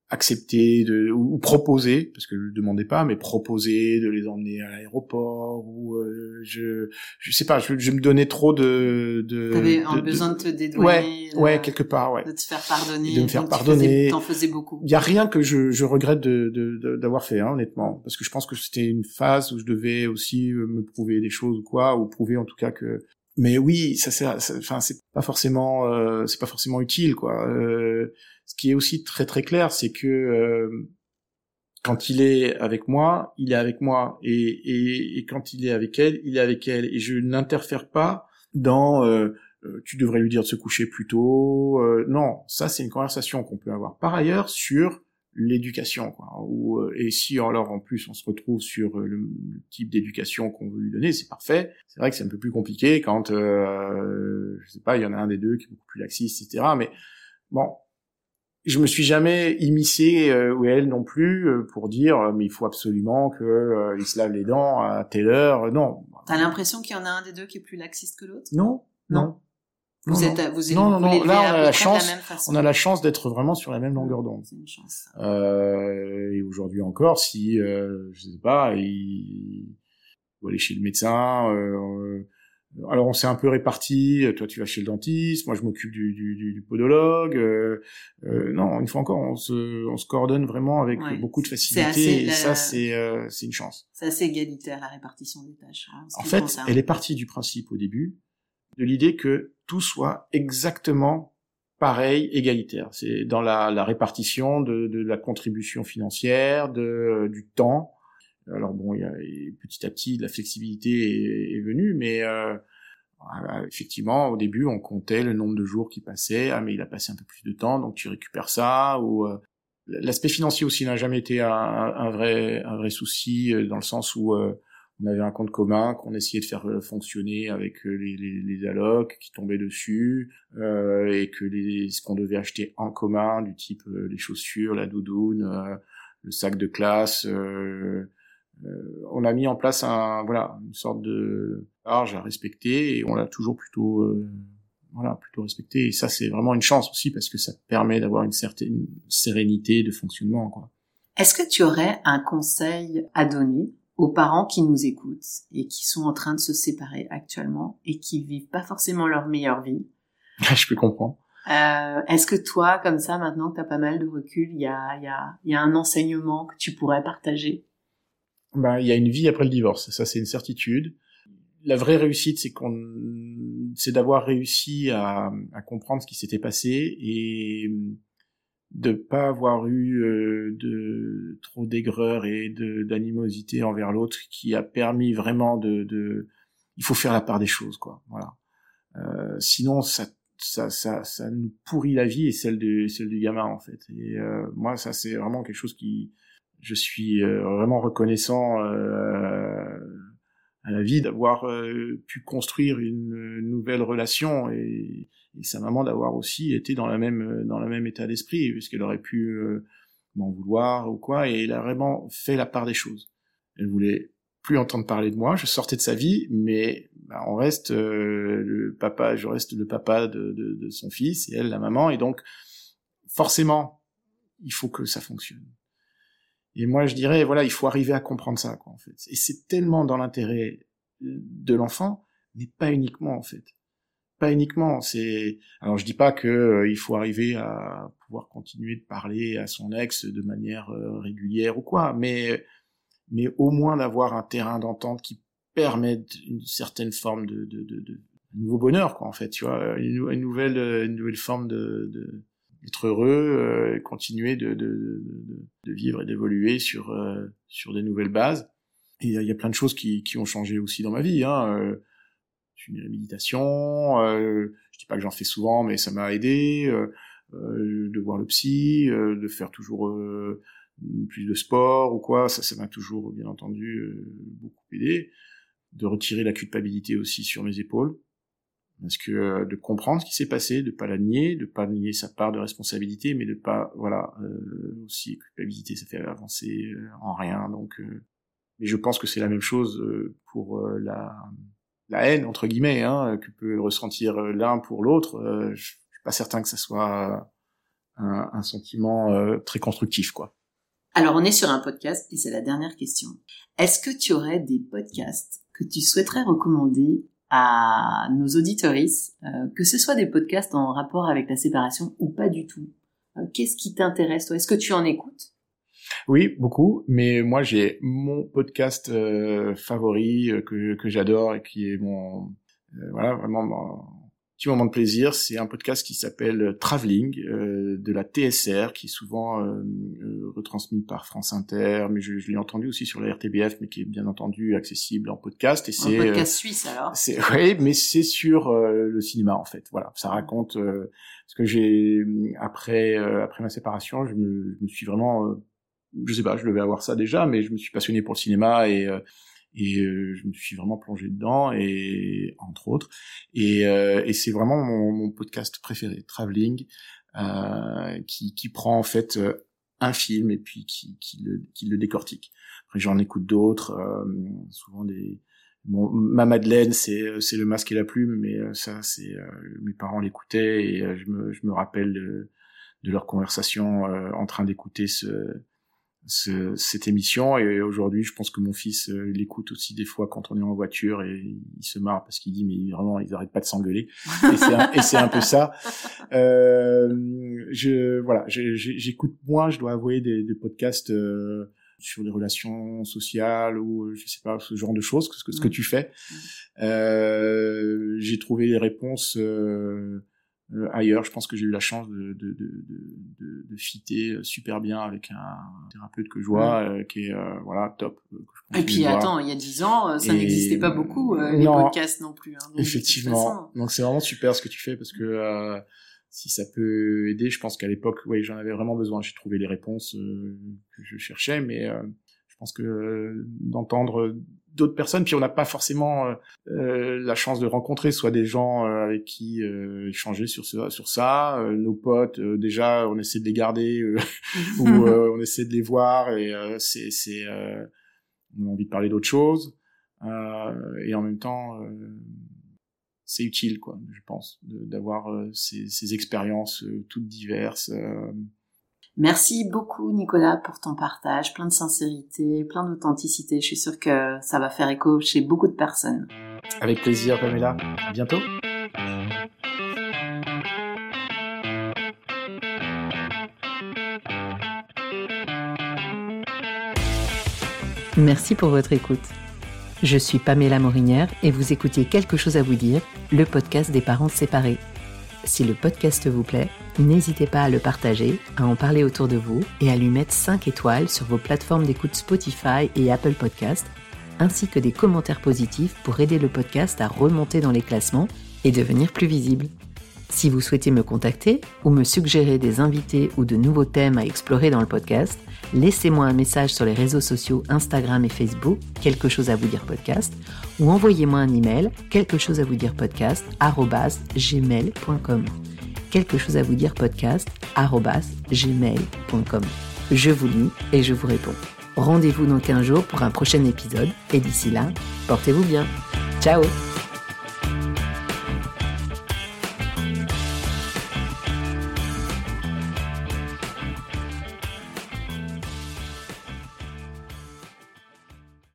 accepter de ou proposer parce que je le demandais pas mais proposer de les emmener à l'aéroport ou euh, je je sais pas je, je me donnais trop de de t'avais besoin de te dédouaner ouais ouais quelque part ouais. de te faire pardonner de me faire pardonner. t'en faisais beaucoup. Il y a rien que je je regrette de d'avoir fait hein, honnêtement parce que je pense que c'était une phase où je devais aussi euh, me prouver des choses ou quoi ou prouver en tout cas que mais oui ça c'est enfin c'est pas forcément euh, c'est pas forcément utile quoi euh, qui est aussi très très clair, c'est que euh, quand il est avec moi, il est avec moi, et, et, et, quand il est avec elle, il est avec elle, et je n'interfère pas dans euh, euh tu devrais lui dire de se coucher plus tôt. Euh, non, ça c'est une conversation qu'on peut avoir. Par ailleurs, sur l'éducation, quoi. Ou, et si alors en plus on se retrouve sur le, le type d'éducation qu'on veut lui donner, c'est parfait. C'est vrai que c'est un peu plus compliqué quand, euh, je sais pas, il y en a un des deux qui est beaucoup plus laxiste, etc. Mais bon, je me suis jamais immiscé euh, ou elle non plus euh, pour dire euh, mais il faut absolument que euh, il se lave les dents à telle heure non. T'as l'impression qu'il y en a un des deux qui est plus laxiste que l'autre? Non non. Vous êtes vous non non, non. là on a la chance on a la chance d'être vraiment sur la même longueur d'onde. C'est une chance. Euh, et aujourd'hui encore si euh, je sais pas il faut aller chez le médecin euh, alors on s'est un peu réparti. Toi tu vas chez le dentiste, moi je m'occupe du, du, du, podologue. Euh, euh, non, une fois encore, on se, on se coordonne vraiment avec beaucoup de facilité. et ça c'est euh, une chance. C'est assez égalitaire la répartition des tâches. Hein, en fait, elle est partie du principe au début de l'idée que tout soit exactement pareil, égalitaire. C'est dans la, la répartition de, de, la contribution financière, de, du temps, alors bon, il y a, petit à petit, la flexibilité est, venue, mais euh, effectivement, au début, on comptait le nombre de jours qui passaient. Ah, mais il a passé un peu plus de temps, donc tu récupères ça. Ou euh, l'aspect financier aussi n'a jamais été un, vrai un vrai souci euh, dans le sens où on avait un compte commun qu'on essayait de faire fonctionner avec les, les, allocs qui tombaient dessus et que ce qu'on devait acheter en commun, du type les chaussures, la doudoune, le sac de classe, euh, on a mis en place un voilà une sorte de large à respecter et on l'a toujours plutôt euh, voilà plutôt respecté et ça c'est vraiment une chance aussi parce que ça permet d'avoir une certaine sérénité de fonctionnement quoi. Est-ce que tu aurais un conseil à donner aux parents qui nous écoutent et qui sont en train de se séparer actuellement et qui vivent pas forcément leur meilleure vie? Je peux comprendre. Euh, Est-ce que toi, comme ça, maintenant que tu as pas mal de recul, il y a, y, a, y a un enseignement que tu pourrais partager? Ben, Il y a une vie après le divorce, ça c'est une certitude. La vraie réussite, c'est qu'on, c'est d'avoir réussi à, comprendre ce qui s'était passé et de pas avoir eu euh, de trop d'aigreur et de d'animosité envers l'autre qui a permis vraiment de, de il faut faire la part des choses quoi voilà euh, sinon ça ça, ça, ça nous pourrit la vie et celle du, celle du gamin en fait. Et euh, moi, ça c'est vraiment quelque chose qui, je suis euh, vraiment reconnaissant euh, à la vie d'avoir euh, pu construire une nouvelle relation et, sa maman d'avoir aussi été dans la même dans le même état d'esprit puisqu'elle aurait pu m'en vouloir ou quoi et elle a vraiment fait la part des choses. Elle voulait plus entendre parler de moi, je sortais de sa vie, mais bah, on reste le papa, je reste le papa de, son fils et elle la maman, et donc forcément, il faut que ça fonctionne. Et moi, je dirais, voilà, il faut arriver à comprendre ça, quoi, en fait. Et c'est tellement dans l'intérêt de l'enfant, mais pas uniquement, en fait. Pas uniquement. C'est, alors je dis pas que euh, il faut arriver à pouvoir continuer de parler à son ex de manière euh, régulière ou quoi, mais mais au moins d'avoir un terrain d'entente qui permette une certaine forme de, de, de, de nouveau bonheur, quoi, en fait, tu vois, une, une nouvelle, une nouvelle forme de, de d'être heureux, euh, continuer de, vivre et d'évoluer sur euh, des nouvelles bases. Il y a plein de choses qui, ont changé aussi dans ma vie. Hein. Euh, une méditation, euh, je dis pas que j'en fais souvent, mais ça m'a aidé. Euh, de voir le psy, de faire toujours plus de sport ou quoi, ça, m'a toujours, bien entendu, beaucoup aidé. De retirer la culpabilité aussi sur mes épaules. Parce que euh, de comprendre ce qui s'est passé, de pas la nier, de pas nier sa part de responsabilité, mais de pas, voilà, euh, aussi culpabilité, ça fait avancer en rien. Donc, mais je pense que c'est la même chose pour la, la haine entre guillemets, hein, que peut ressentir l'un pour l'autre. je suis pas certain que ça soit un, un sentiment très constructif, quoi. Alors, on est sur un podcast et c'est la dernière question. Est-ce que tu aurais des podcasts que tu souhaiterais recommander à nos auditoristes, euh, que ce soit des podcasts en rapport avec la séparation ou pas du tout. Euh, Qu'est-ce qui t'intéresse Est-ce que tu en écoutes? Oui, beaucoup, mais moi j'ai mon podcast euh, favori que, que j'adore et qui est mon voilà vraiment petit moment de plaisir. C'est un podcast qui s'appelle euh, Traveling euh, de la TSR, qui est souvent euh, euh, retransmis par France Inter, mais je, je l'ai entendu aussi sur la RTBF, mais qui est bien entendu accessible en podcast. Et c'est un podcast suisse alors. C'est oui, mais c'est sur le cinéma en fait. Voilà, ça raconte ce que j'ai après après ma séparation, je me, je me suis vraiment je sais pas, je devais avoir ça déjà, mais je me suis passionné pour le cinéma et et euh, je me suis vraiment plongé dedans et entre autres. Et, euh, et c'est vraiment mon, mon, podcast préféré traveling euh, qui, qui prend en fait euh, un film et puis qui, qui, le, qui le décortique. Après j'en écoute d'autres euh, souvent des Bon, ma Madeleine, c'est c'est le masque et la plume, mais ça, c'est mes parents l'écoutaient et je me je me rappelle de, de leur conversation en train d'écouter ce ce, cette émission. Et aujourd'hui je pense que mon fils euh, l'écoute aussi des fois quand on est en voiture et il se marre parce qu'il dit mais vraiment ils arrêtent pas de s'engueuler. Et c'est un, un, peu ça. Euh, je voilà j'écoute moins je dois avouer des, des podcasts euh, sur les relations sociales ou je sais pas ce genre de choses ce que ce que tu fais. Euh, j'ai trouvé les réponses euh, euh, ailleurs. Je pense que j'ai eu la chance de, de, de, de, de fitter euh, super bien avec un thérapeute que je vois, euh, qui est voilà top. Et puis attends, il y a dix ans, ça n'existait pas beaucoup les podcasts non plus. Hein, effectivement. Donc c'est vraiment super ce que tu fais parce que si ça peut aider, je pense qu'à l'époque, oui, j'en avais vraiment besoin. J'ai trouvé les réponses que je cherchais, mais je pense que d'entendre d'autres personnes, puis on n'a pas forcément euh, euh, la chance de rencontrer soit des gens euh, avec qui échanger sur ça, sur ça. nos potes, déjà, on essaie de les garder ou on essaie de les voir et c'est, c'est, on a envie de parler d'autre chose. et en même temps, c'est utile, quoi, je pense, d'avoir ces, ces, expériences toutes diverses. Merci beaucoup Nicolas pour ton partage, plein de sincérité, plein d'authenticité. Je suis sûre que ça va faire écho chez beaucoup de personnes. Avec plaisir Pamela. À bientôt. Merci pour votre écoute. Je suis Pamela Morinière et vous écoutez Quelque chose à vous dire, le podcast des parents séparés. Si le podcast vous plaît, n'hésitez pas à le partager, à en parler autour de vous et à lui mettre 5 étoiles sur vos plateformes d'écoute Spotify et Apple Podcast, ainsi que des commentaires positifs pour aider le podcast à remonter dans les classements et devenir plus visible. Si vous souhaitez me contacter ou me suggérer des invités ou de nouveaux thèmes à explorer dans le podcast, laissez-moi un message sur les réseaux sociaux Instagram et Facebook, quelque chose à vous dire podcast, ou envoyez-moi un email, quelque chose à vous dire podcast, gmail.com. Quelque chose à vous dire podcast, gmail.com. Je vous lis et je vous réponds. Rendez-vous dans 15 jours pour un prochain épisode, et d'ici là, portez-vous bien. Ciao